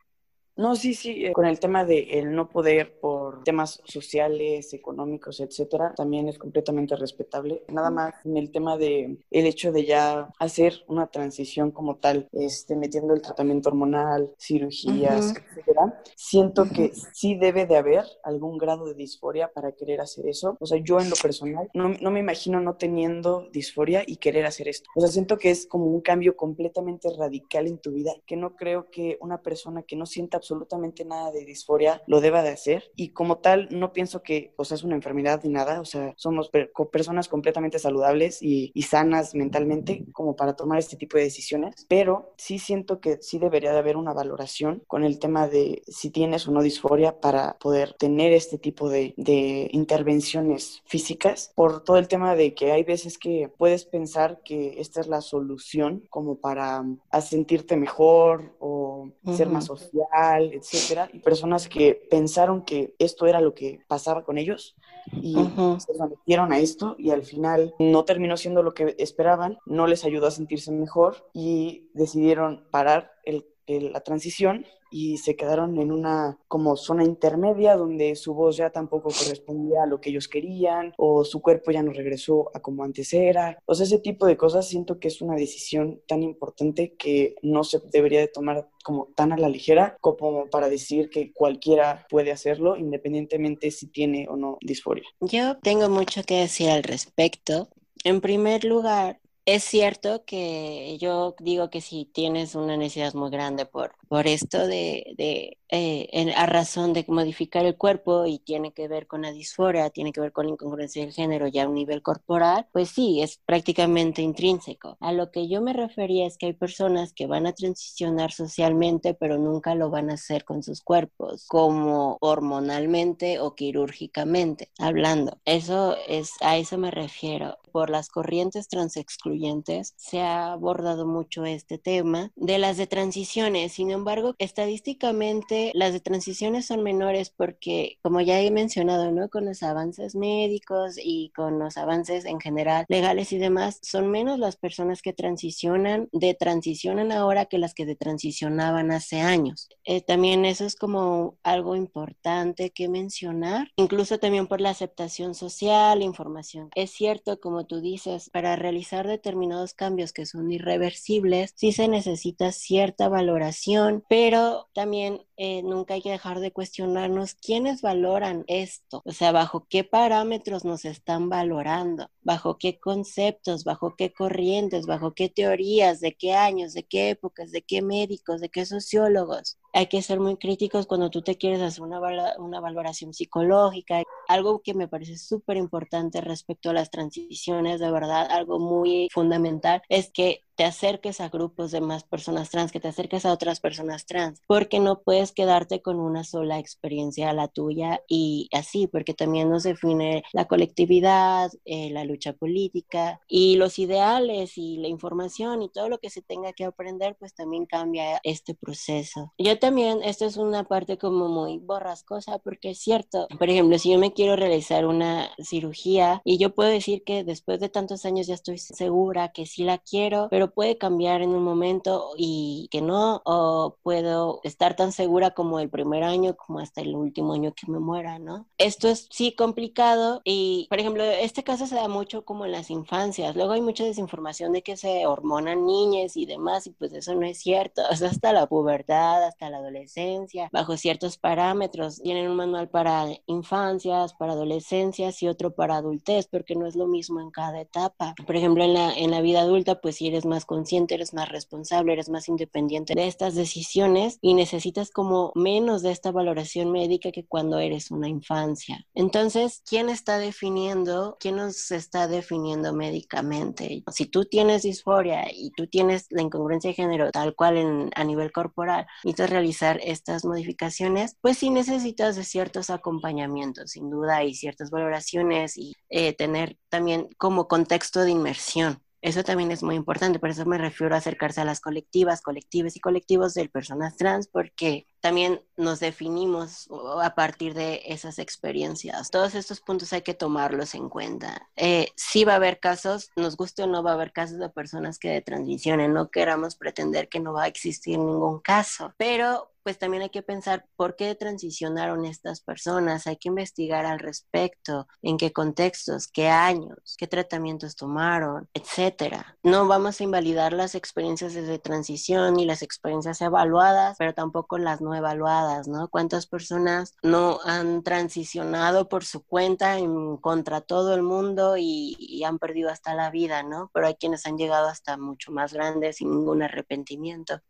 No, sí, sí, eh, con el tema de el no poder por temas sociales, económicos, etcétera, también es completamente respetable. Nada más en el tema de el hecho de ya hacer una transición como tal, este, metiendo el tratamiento hormonal, cirugías, etcétera, siento que sí debe de haber algún grado de disforia para querer hacer eso. O sea, yo en lo personal no, no me imagino no teniendo disforia y querer hacer esto. O sea, siento que es como un cambio completamente radical en tu vida, que no creo que una persona que no sienta absolutamente nada de disforia lo deba de hacer. Y como tal no pienso que o sea es una enfermedad ni nada, o sea, somos personas completamente saludables y, y, sanas mentalmente como para tomar este tipo de decisiones, pero sí siento que sí debería de haber una valoración con el tema de si tienes o no disforia para poder tener este tipo de, de intervenciones físicas. Por todo el tema de que hay veces que puedes pensar que esta es la solución como para sentirte mejor o ser más social etcétera, y personas que pensaron que esto era lo que pasaba con ellos y se sometieron a esto y al final no terminó siendo lo que esperaban, no les ayudó a sentirse mejor y decidieron parar el, la transición y se quedaron en una como zona intermedia donde su voz ya tampoco correspondía a lo que ellos querían o su cuerpo ya no regresó a como antes era. O sea, ese tipo de cosas siento que es una decisión tan importante que no se debería de tomar como tan a la ligera como para decir que cualquiera puede hacerlo independientemente si tiene o no disforia. Yo tengo mucho que decir al respecto. En primer lugar, es cierto que yo digo que si tienes una necesidad muy grande por por esto de, de eh, a razón de modificar el cuerpo y tiene que ver con la disforia, tiene que ver con la incongruencia del género ya a un nivel corporal, pues sí, es prácticamente intrínseco. A lo que yo me refería es que hay personas que van a transicionar socialmente, pero nunca lo van a hacer con sus cuerpos, como hormonalmente o quirúrgicamente hablando. Eso es, a eso me refiero por las corrientes transexcluyentes se ha abordado mucho este tema de las de transiciones. Sin embargo, estadísticamente las de transiciones son menores porque, como ya he mencionado, ¿no? Con los avances médicos y con los avances en general legales y demás, son menos las personas que transicionan, de transicionan ahora que las que de transicionaban hace años. Eh, también eso es como algo importante que mencionar, incluso también por la aceptación social, información. Es cierto, como tú dices, para realizar determinados cambios que son irreversibles, sí se necesita cierta valoración, pero también eh, nunca hay que dejar de cuestionarnos quiénes valoran esto, o sea, bajo qué parámetros nos están valorando, bajo qué conceptos, bajo qué corrientes, bajo qué teorías, de qué años, de qué épocas, de qué médicos, de qué sociólogos. Hay que ser muy críticos cuando tú te quieres hacer una, una valoración psicológica. Algo que me parece súper importante respecto a las transiciones, de verdad, algo muy fundamental, es que te acerques a grupos de más personas trans, que te acerques a otras personas trans, porque no puedes quedarte con una sola experiencia, la tuya, y así, porque también nos define la colectividad, eh, la lucha política y los ideales y la información y todo lo que se tenga que aprender, pues también cambia este proceso. Yo también, esto es una parte como muy borrascosa, porque es cierto, por ejemplo, si yo me quiero realizar una cirugía y yo puedo decir que después de tantos años ya estoy segura que sí la quiero, pero puede cambiar en un momento y que no, o puedo estar tan segura como el primer año, como hasta el último año que me muera, ¿no? Esto es sí complicado y, por ejemplo, este caso se da mucho como en las infancias. Luego hay mucha desinformación de que se hormonan niñas y demás, y pues eso no es cierto. O sea, hasta la pubertad, hasta la adolescencia, bajo ciertos parámetros. Tienen un manual para infancias, para adolescencias y otro para adultez, porque no es lo mismo en cada etapa. Por ejemplo, en la, en la vida adulta, pues si eres más consciente, eres más responsable, eres más independiente de estas decisiones y necesitas como menos de esta valoración médica que cuando eres una infancia. Entonces, ¿quién está definiendo, quién nos está definiendo médicamente? Si tú tienes disforia y tú tienes la incongruencia de género tal cual a nivel corporal, necesitas realizar estas modificaciones, pues sí necesitas de ciertos acompañamientos, sin duda, y ciertas valoraciones y eh, tener también como contexto de inmersión. Eso también es muy importante, por eso me refiero a acercarse a las colectivas, colectivas y colectivos de personas trans, porque también nos definimos a partir de esas experiencias. Todos estos puntos hay que tomarlos en cuenta. Eh, sí va a haber casos, nos guste o no, va a haber casos de personas que transicionen, no queramos pretender que no va a existir ningún caso, pero pues también hay que pensar por qué transicionaron estas personas, hay que investigar al respecto, en qué contextos, qué años, qué tratamientos tomaron, etcétera. No vamos a invalidar las experiencias de transición ni las experiencias evaluadas, pero tampoco las no evaluadas, ¿no? ¿Cuántas personas no han transicionado por su cuenta en contra todo el mundo y, y han perdido hasta la vida, ¿no? Pero hay quienes han llegado hasta mucho más grandes sin ningún arrepentimiento.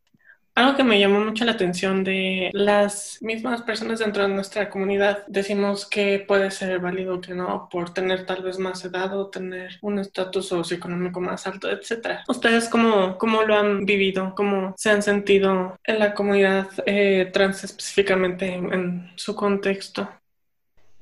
Algo que me llamó mucho la atención de las mismas personas dentro de nuestra comunidad, decimos que puede ser válido que no, por tener tal vez más edad o tener un estatus socioeconómico más alto, etc. ¿Ustedes cómo, cómo lo han vivido? ¿Cómo se han sentido en la comunidad eh, trans específicamente en su contexto?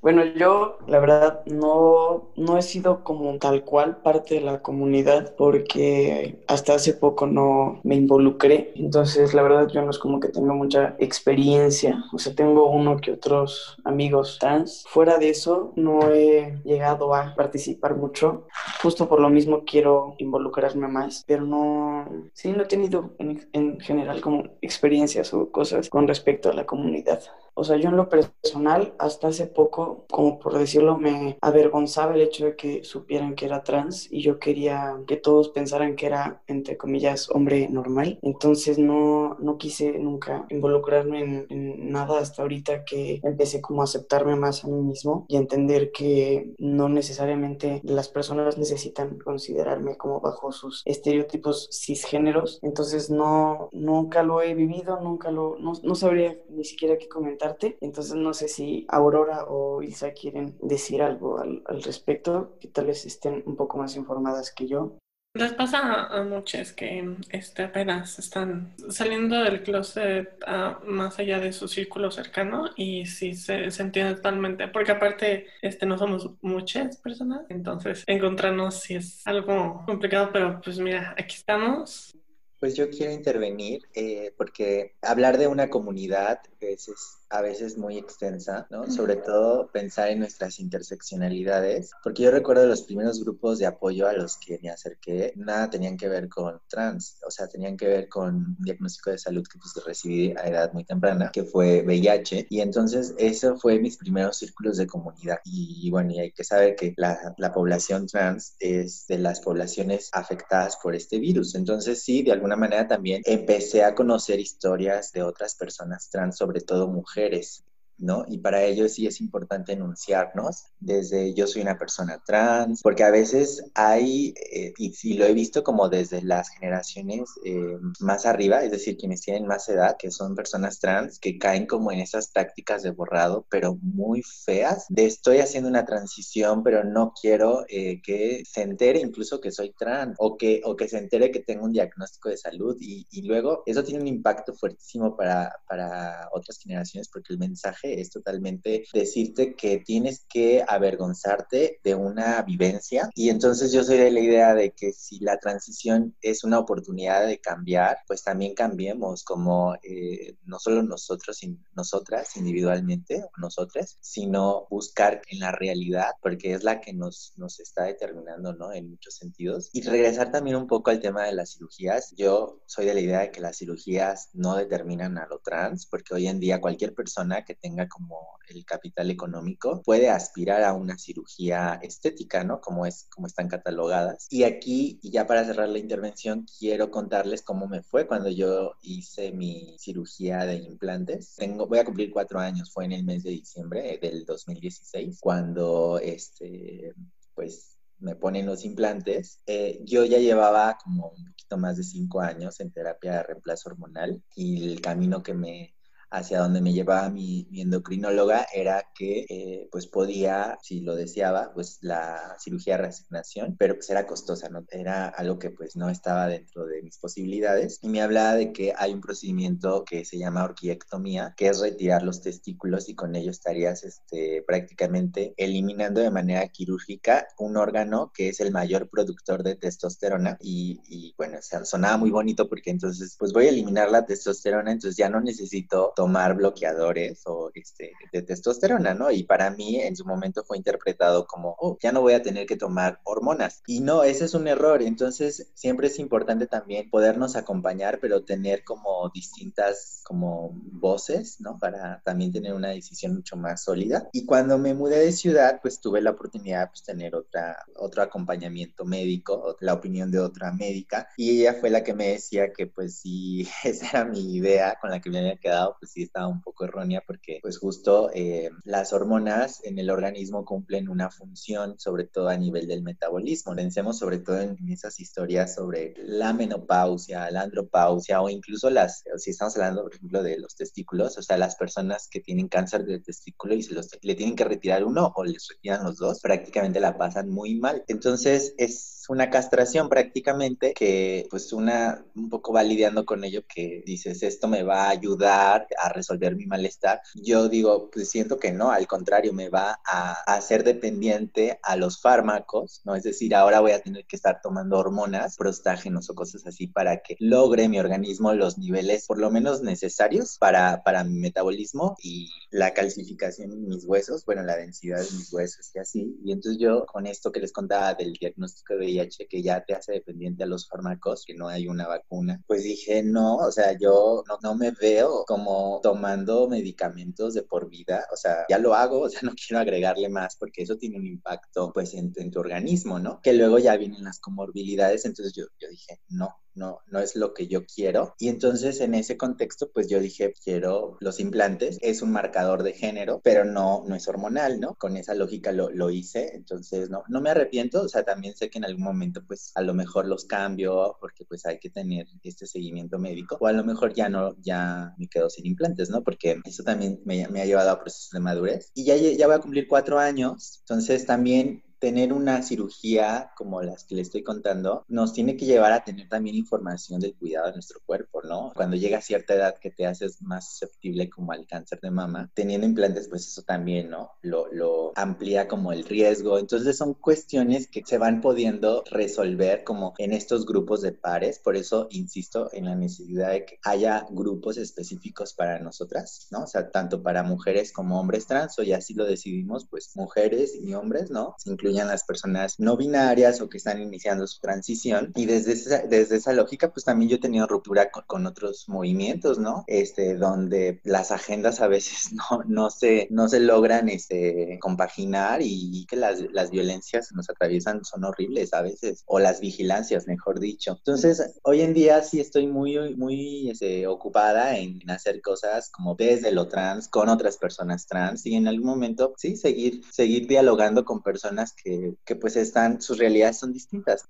Bueno, yo la verdad no, no he sido como tal cual parte de la comunidad porque hasta hace poco no me involucré. Entonces, la verdad yo no es como que tengo mucha experiencia. O sea, tengo uno que otros amigos trans. Fuera de eso, no he llegado a participar mucho. Justo por lo mismo quiero involucrarme más. Pero no, sí, no he tenido en, en general como experiencias o cosas con respecto a la comunidad. O sea, yo en lo personal, hasta hace poco, como por decirlo, me avergonzaba el hecho de que supieran que era trans y yo quería que todos pensaran que era, entre comillas, hombre normal. Entonces no, no quise nunca involucrarme en, en nada hasta ahorita que empecé como a aceptarme más a mí mismo y entender que no necesariamente las personas necesitan considerarme como bajo sus estereotipos cisgéneros. Entonces no, nunca lo he vivido, nunca lo, no, no sabría ni siquiera qué comentar entonces no sé si Aurora o Ilsa quieren decir algo al, respecto, que tal vez estén un poco más informadas que yo. Les pasa a muchos que este, apenas están saliendo del closet más allá de su círculo cercano y sí se, se, entiende totalmente, porque aparte este, no somos muchas personas, entonces encontrarnos sí es algo complicado, pero pues mira, aquí estamos pues yo quiero intervenir eh, porque hablar de una comunidad es, a veces muy extensa, ¿no? Sobre todo pensar en nuestras interseccionalidades, porque yo recuerdo los primeros grupos de apoyo a los que me acerqué, nada tenían que ver con trans, o sea, tenían que ver con un diagnóstico de salud que pues recibí a edad muy temprana, que fue VIH, y entonces eso fue mis primeros círculos de comunidad. Y, bueno, y hay que saber que la, la población trans es de las poblaciones afectadas por este virus, entonces sí, de alguna manera también empecé a conocer historias de otras personas trans, sobre todo mujeres. ¿No? Y para ello sí es importante enunciarnos desde yo soy una persona trans, porque a veces hay, eh, y lo he visto como desde las generaciones eh, más arriba, es decir, quienes tienen más edad, que son personas trans, que caen como en esas prácticas de borrado, pero muy feas, de estoy haciendo una transición, pero no quiero eh, que se entere incluso que soy trans, o que, o que se entere que tengo un diagnóstico de salud, y, y luego eso tiene un impacto fuertísimo para, para otras generaciones, porque el mensaje es totalmente decirte que tienes que avergonzarte de una vivencia. Y entonces yo soy de la idea de que si la transición es una oportunidad de cambiar, pues también cambiemos como eh, no solo nosotros y nosotras individualmente, nosotras, sino buscar en la realidad, porque es la que nos, nos está determinando, ¿no? En muchos sentidos. Y regresar también un poco al tema de las cirugías. Yo soy de la idea de que las cirugías no determinan a lo trans, porque hoy en día cualquier persona que tenga como el capital económico, puede aspirar a una cirugía estética, ¿no? Como, es, como están catalogadas. Y aquí, ya para cerrar la intervención, quiero contarles cómo me fue cuando yo hice mi cirugía de implantes. Tengo, voy a cumplir cuatro años, fue en el mes de diciembre del 2016, cuando, este, pues, me ponen los implantes. Eh, yo ya llevaba como un poquito más de cinco años en terapia de reemplazo hormonal y el camino que me hacia donde me llevaba mi, endocrinóloga era que eh, pues podía, si lo deseaba, pues la cirugía de reasignación, pero pues era costosa, ¿no? Era algo que pues no estaba dentro de mis posibilidades. Y me hablaba de que hay un procedimiento que se llama orquiectomía, que es retirar los testículos y con ello estarías este, prácticamente eliminando de manera quirúrgica un órgano que es el mayor productor de testosterona y, y bueno, o sonaba muy bonito porque entonces pues voy a eliminar la testosterona, entonces ya no necesito tomar bloqueadores o este, de testosterona, ¿no? Y para mí en su momento fue interpretado como, oh, ya no voy a tener que tomar hormonas. Y no, ese es un error. Entonces siempre es importante también podernos acompañar, pero tener como distintas como voces, ¿no? Para también tener una decisión mucho más sólida. Y cuando me mudé de ciudad, pues tuve la oportunidad de pues, tener otra, otro acompañamiento médico, la opinión de otra médica. Y ella fue la que me decía que pues si esa era mi idea con la que me había quedado, pues sí estaba un poco errónea porque pues justo eh, las hormonas en el organismo cumplen una función sobre todo a nivel del metabolismo. Pensemos sobre todo en esas historias sobre la menopausia, la andropausia o incluso las, si estamos hablando por ejemplo de los testículos, o sea, las personas que tienen cáncer de testículo y se los, le tienen que retirar uno o les retiran los dos, prácticamente la pasan muy mal. Entonces es una castración prácticamente que pues una un poco va lidiando con ello que dices esto me va a ayudar a resolver mi malestar. Yo digo, pues siento que no, al contrario, me va a hacer dependiente a los fármacos, ¿no? Es decir, ahora voy a tener que estar tomando hormonas, prostágenos o cosas así para que logre mi organismo los niveles por lo menos necesarios para, para mi metabolismo y la calcificación en mis huesos, bueno, la densidad de mis huesos y así. Y entonces yo con esto que les contaba del diagnóstico de VIH que ya te hace dependiente a los fármacos, que no hay una vacuna, pues dije, no, o sea, yo no, no me veo como tomando medicamentos de por vida, o sea, ya lo hago, o sea, no quiero agregarle más porque eso tiene un impacto pues en, tu organismo, ¿no? Que luego ya vienen las comorbilidades, entonces yo, yo dije, no, no, no es lo que yo quiero. Y entonces en ese contexto, pues yo dije, quiero los implantes, es un marcador de género, pero no, no es hormonal, ¿no? Con esa lógica lo, lo hice, entonces no, no me arrepiento, o sea, también sé que en algún momento pues a lo mejor los cambio porque pues hay que tener este seguimiento médico o a lo mejor ya no, ya me quedo sin implantes, ¿no? Porque eso también me, me ha llevado a procesos de madurez. Y ya, ya voy a cumplir cuatro años, entonces también tener una cirugía como las que le estoy contando nos tiene que llevar a tener también información del cuidado de nuestro cuerpo, ¿no? Cuando llega a cierta edad que te haces más susceptible como al cáncer de mama, teniendo implantes, pues eso también, ¿no? Lo, lo amplía como el riesgo. Entonces son cuestiones que se van pudiendo resolver como en estos grupos de pares. Por eso insisto en la necesidad de que haya grupos específicos para nosotras, ¿no? O sea, tanto para mujeres como hombres trans, o ya así lo decidimos, pues mujeres y hombres, ¿no? Incluye las personas no binarias o que están iniciando su transición. Y desde esa, desde esa lógica, pues también yo he tenido ruptura con, otros movimientos, ¿no? Este, donde las agendas a veces no, no, se, no se logran este, compaginar y, que las, las violencias nos atraviesan son horribles a veces, o las vigilancias, mejor dicho. Entonces, hoy en día sí estoy muy, muy este, ocupada en, hacer cosas como desde lo trans, con otras personas trans, y en algún momento, sí, seguir, seguir dialogando con personas que que, pues están, sus realidades son distintas.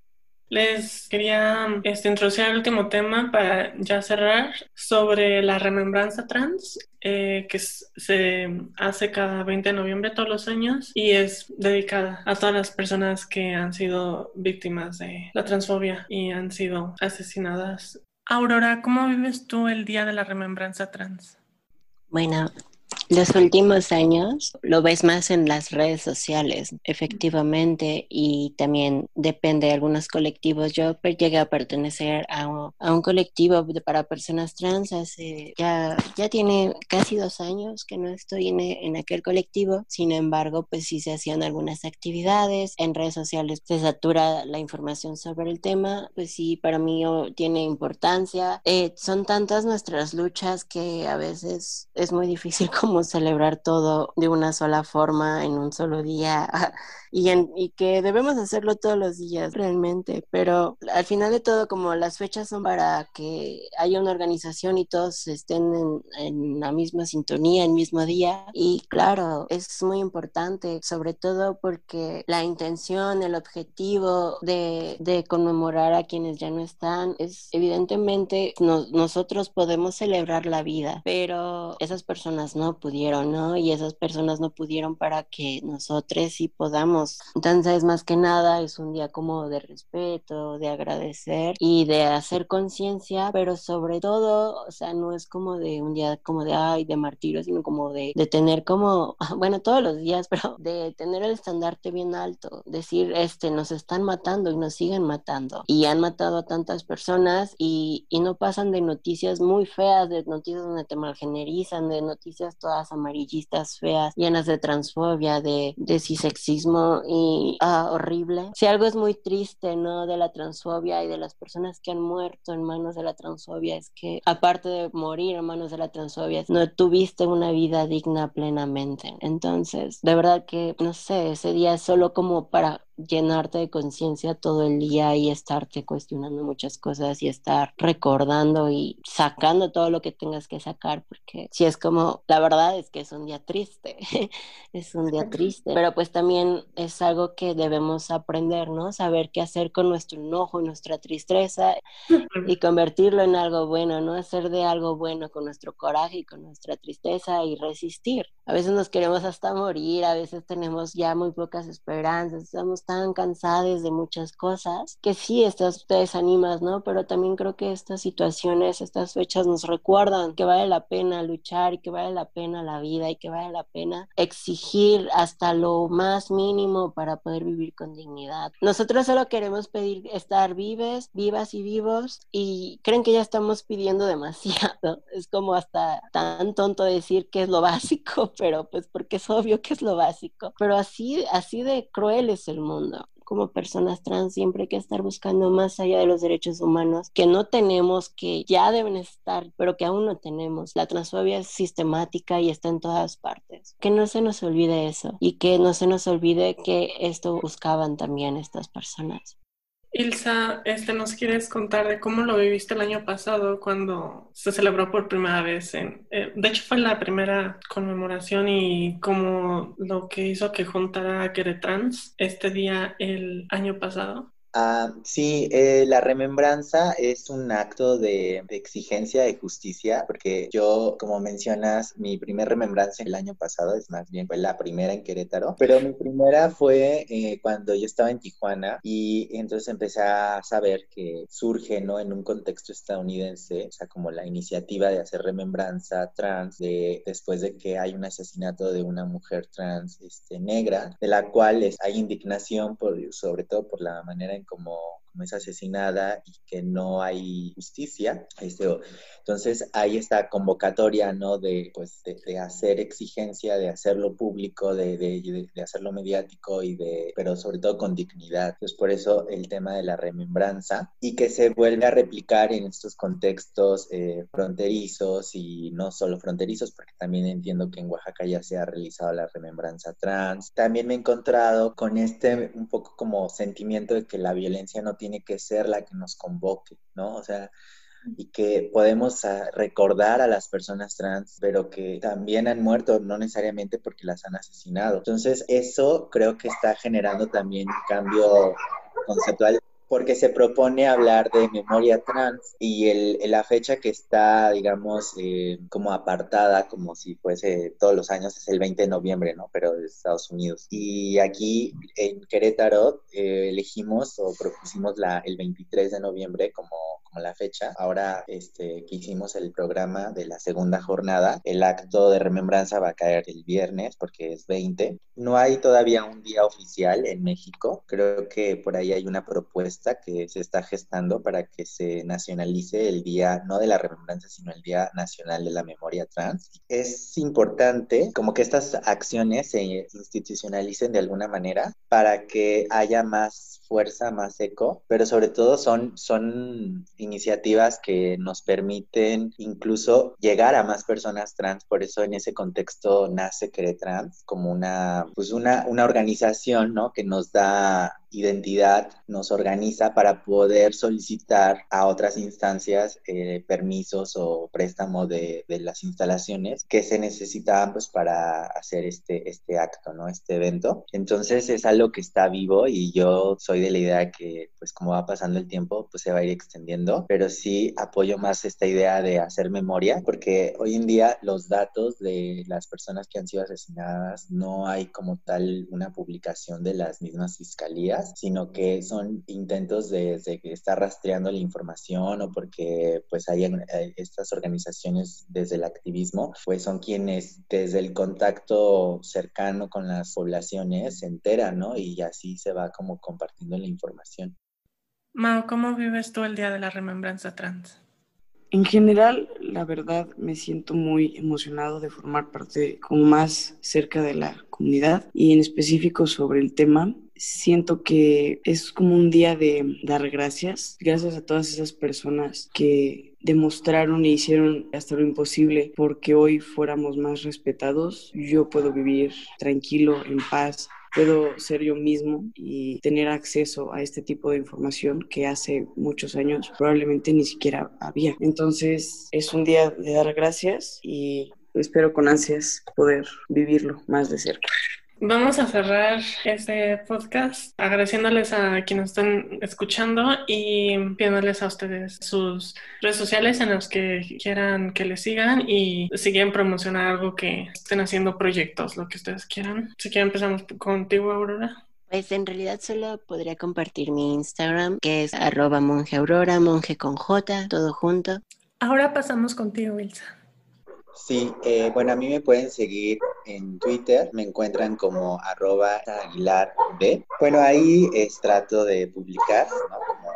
Les quería este, introducir el último tema para ya cerrar sobre la remembranza trans, eh, que se hace cada 20 de noviembre todos los años y es dedicada a todas las personas que han sido víctimas de la transfobia y han sido asesinadas. Aurora, ¿cómo vives tú el Día de la Remembranza Trans? Bueno, los últimos años lo ves más en las redes sociales, efectivamente, y también depende de algunos colectivos. Yo llegué a pertenecer a un, colectivo para personas trans hace ya, ya tiene casi dos años que no estoy en, en aquel colectivo. Sin embargo, pues sí se hacían algunas actividades. En redes sociales se satura la información sobre el tema. Pues sí, para mí oh, tiene importancia. Eh, son tantas nuestras luchas que a veces es muy difícil como celebrar todo de una sola forma en un solo día y, en, y que debemos hacerlo todos los días realmente, pero al final de todo como las fechas son para que haya una organización y todos estén en, en la misma sintonía, el mismo día y claro, es muy importante, sobre todo porque la intención, el objetivo de, de conmemorar a quienes ya no están es evidentemente nosotros podemos celebrar la vida, pero esas personas no pudieron, ¿no? Y esas personas no pudieron para que nosotros sí podamos. Entonces, más que nada, es un día como de respeto, de agradecer y de hacer conciencia, pero sobre todo, o sea, no es como de un día como de, ay, de martirio, sino como de, de tener como, bueno, todos los días, pero de tener el estandarte bien alto, decir, este, nos están matando y nos siguen matando. Y han matado a tantas personas y, y no pasan de noticias muy feas, de noticias donde te malgenerizan, de noticias todas amarillistas, feas, llenas de transfobia, de, de cisexismo y ah, horrible. Si algo es muy triste, ¿no? De la transfobia y de las personas que han muerto en manos de la transfobia es que, aparte de morir en manos de la transfobia, no tuviste una vida digna plenamente. Entonces, de verdad que, no sé, ese día es solo como para llenarte de conciencia todo el día y estarte cuestionando muchas cosas y estar recordando y sacando todo lo que tengas que sacar, porque si es como, la verdad es que es un día triste, es un día triste, pero pues también es algo que debemos aprender, ¿no? Saber qué hacer con nuestro enojo y nuestra tristeza y convertirlo en algo bueno, ¿no? Hacer de algo bueno con nuestro coraje y con nuestra tristeza y resistir. A veces nos queremos hasta morir, a veces tenemos ya muy pocas esperanzas, estamos tan cansadas de muchas cosas, que sí, estás, te desanimas, ¿no? Pero también creo que estas situaciones, estas fechas nos recuerdan que vale la pena luchar y que vale la pena la vida y que vale la pena exigir hasta lo más mínimo para poder vivir con dignidad. Nosotros solo queremos pedir estar vives, vivas y vivos y creen que ya estamos pidiendo demasiado. Es como hasta tan tonto decir que es lo básico, pero pues porque es obvio que es lo básico. Pero así, así de cruel es el mundo. como personas trans siempre hay que estar buscando más allá de los derechos humanos que no tenemos, que ya deben estar, pero que aún no tenemos. La transfobia es sistemática y está en todas partes. Que no se nos olvide eso y que no se nos olvide que esto buscaban también estas personas. Ilsa, este, ¿nos quieres contar de cómo lo viviste el año pasado cuando se celebró por primera vez? En, eh, de hecho, fue la primera conmemoración y cómo lo que hizo que juntara a Queretrans este día el año pasado. Ah, sí, eh, la remembranza es un acto de, exigencia de justicia, porque yo, como mencionas, mi primer remembranza el año pasado, es más bien fue la primera en Querétaro, pero mi primera fue eh, cuando yo estaba en Tijuana y entonces empecé a saber que surge, ¿no? En un contexto estadounidense, o sea, como la iniciativa de hacer remembranza trans de, después de que hay un asesinato de una mujer trans este, negra, de la cual hay indignación, por, sobre todo por la manera en como, es asesinada y que no hay justicia. Este, entonces hay esta convocatoria, ¿no? De, pues, de, hacer exigencia, de hacerlo público, de, de, de, hacerlo mediático y de, pero sobre todo con dignidad. Entonces por eso el tema de la remembranza y que se vuelve a replicar en estos contextos eh, fronterizos y no solo fronterizos, porque también entiendo que en Oaxaca ya se ha realizado la remembranza trans. También me he encontrado con este un poco como sentimiento de que la violencia no tiene que ser la que nos convoque, ¿no? O sea, y que podemos ah, recordar a las personas trans, pero que también han muerto, no necesariamente porque las han asesinado. Entonces, eso creo que está generando también un cambio conceptual porque se propone hablar de memoria trans y el, la fecha que está, digamos, eh, como apartada, como si fuese todos los años, es el 20 de noviembre, ¿no? Pero de Estados Unidos. Y aquí en Querétaro eh, elegimos o propusimos la, el 23 de noviembre como, como la fecha. Ahora este, que hicimos el programa de la segunda jornada, el acto de remembranza va a caer el viernes porque es 20. No hay todavía un día oficial en México. Creo que por ahí hay una propuesta que se está gestando para que se nacionalice el Día, no de la Remembranza, sino el Día Nacional de la Memoria Trans. Es importante como que estas acciones se institucionalicen de alguna manera para que haya más fuerza, más eco, pero sobre todo son, son iniciativas que nos permiten incluso llegar a más personas trans, por eso en ese contexto nace Trans como una, pues una, una organización, ¿no? Que nos da identidad nos organiza para poder solicitar a otras instancias eh, permisos o préstamo de, de, las instalaciones que se necesitaban pues para hacer este, este acto, ¿no? Este evento. Entonces es algo que está vivo y yo soy de la idea que pues como va pasando el tiempo pues se va a ir extendiendo, pero sí apoyo más esta idea de hacer memoria porque hoy en día los datos de las personas que han sido asesinadas no hay como tal una publicación de las mismas fiscalías sino que son intentos de, estar rastreando la información o porque pues hay eh, estas organizaciones desde el activismo, pues son quienes desde el contacto cercano con las poblaciones se enteran, ¿no? Y así se va como compartiendo la información. Mao, ¿cómo vives tú el Día de la Remembranza Trans? En general, la verdad, me siento muy emocionado de formar parte como más cerca de la comunidad y en específico sobre el tema siento que es como un día de dar gracias, gracias a todas esas personas que demostraron e hicieron hasta lo imposible porque hoy fuéramos más respetados. Yo puedo vivir tranquilo, en paz, puedo ser yo mismo y tener acceso a este tipo de información que hace muchos años probablemente ni siquiera había. Entonces es un día de dar gracias y espero con ansias poder vivirlo más de cerca. Vamos a cerrar este podcast agradeciéndoles a quienes están escuchando y pidiéndoles a ustedes sus redes sociales en los que quieran que les sigan y si quieren promocionar algo que estén haciendo proyectos, lo que ustedes quieran. Si quieren empezamos contigo, Aurora. Pues en realidad solo podría compartir mi Instagram, que es arroba monje aurora, monje con J, todo junto. Ahora pasamos contigo, Wilsa. Sí, eh, bueno, a mí me pueden seguir en Twitter, me encuentran como arroba aguilar B. Bueno, ahí es, trato de publicar, ¿no? Como,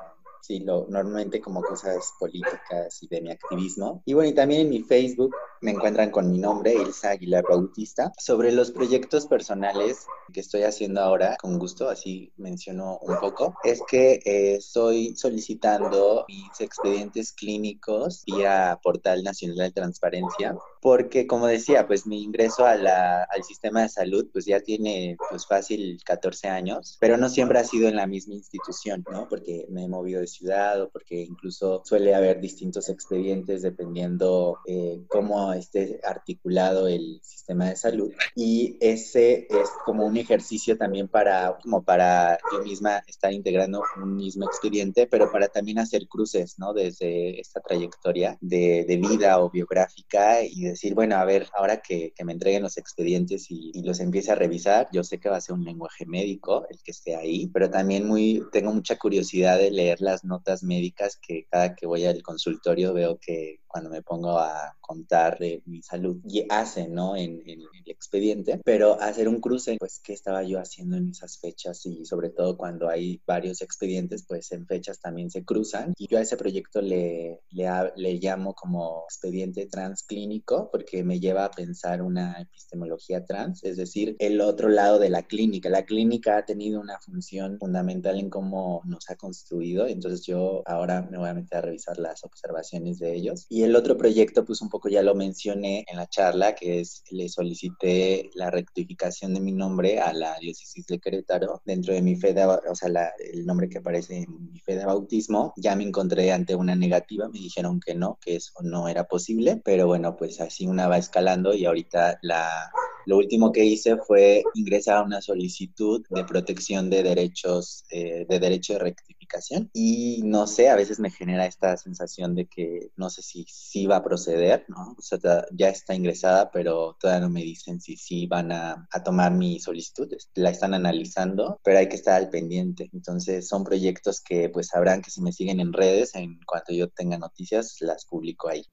sí, lo, normalmente como cosas políticas y de mi activismo. Y bueno, y también en mi Facebook me encuentran con mi nombre, Ilsa Aguilar Bautista. Sobre los proyectos personales que estoy haciendo ahora, con gusto, así menciono un poco, es que eh, estoy solicitando mis expedientes clínicos vía Portal Nacional de Transparencia, porque como decía, pues mi ingreso a la, al sistema de salud pues ya tiene pues fácil 14 años, pero no siempre ha sido en la misma institución, ¿no? Porque me he movido de ciudad o porque incluso suele haber distintos expedientes dependiendo eh, cómo esté articulado el sistema de salud. Y ese es como un ejercicio también para, como para yo misma estar integrando un mismo expediente, pero para también hacer cruces, ¿no? Desde esta trayectoria de, de vida o biográfica y decir, bueno, a ver, ahora que, que me entreguen los expedientes y, y, los empiece a revisar, yo sé que va a ser un lenguaje médico el que esté ahí, pero también muy, tengo mucha curiosidad de leer las notas médicas que cada que voy al consultorio veo que cuando me pongo a contar de mi salud y hace, ¿no? En, en, el expediente, pero hacer un cruce, pues, ¿qué estaba yo haciendo en esas fechas? Y sobre todo cuando hay varios expedientes, pues en fechas también se cruzan. Y yo a ese proyecto le, le, le llamo como expediente transclínico porque me lleva a pensar una epistemología trans, es decir, el otro lado de la clínica. La clínica ha tenido una función fundamental en cómo nos ha construido, entonces yo ahora me voy a meter a revisar las observaciones de ellos. Y el otro proyecto, pues un poco ya lo mencioné en la charla, que es le solicité la rectificación de mi nombre a la diócesis de Querétaro dentro de mi fe de, o sea, la, el nombre que aparece en mi fe de bautismo. Ya me encontré ante una negativa, me dijeron que no, que eso no era posible, pero bueno, pues así una va escalando y ahorita la, lo último que hice fue ingresar a una solicitud de protección de derechos, eh, de derecho de rectificación. Y no sé, a veces me genera esta sensación de que no sé si sí va a proceder, ¿no? O sea, ya está ingresada, pero todavía no me dicen si sí van a, a tomar mi solicitud. La están analizando, pero hay que estar al pendiente. Entonces, son proyectos que pues sabrán que si me siguen en redes, en cuanto yo tenga noticias, las publico ahí.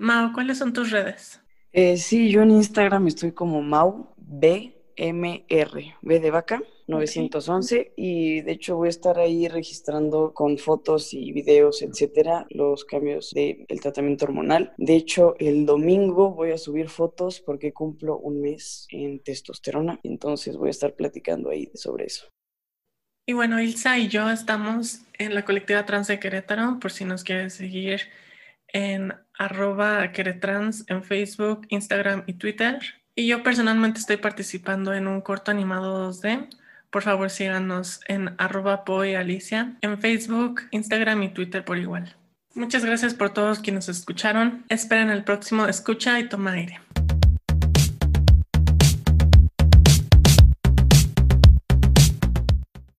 Mao, ¿cuáles son tus redes? Eh, sí, yo en Instagram estoy como Mau BMR, B de vaca, 911, okay. y de hecho voy a estar ahí registrando con fotos y videos, etcétera, los cambios del de tratamiento hormonal. De hecho, el domingo voy a subir fotos porque cumplo un mes en testosterona, entonces voy a estar platicando ahí sobre eso. Y bueno, Ilsa y yo estamos en la colectiva trans de Querétaro, por si nos quieres seguir en arroba queretrans en Facebook, Instagram y Twitter. Y yo personalmente estoy participando en un corto animado 2D. Por favor, síganos en arroba Alicia en Facebook, Instagram y Twitter por igual. Muchas gracias por todos quienes escucharon. Esperen el próximo Escucha y Toma Aire.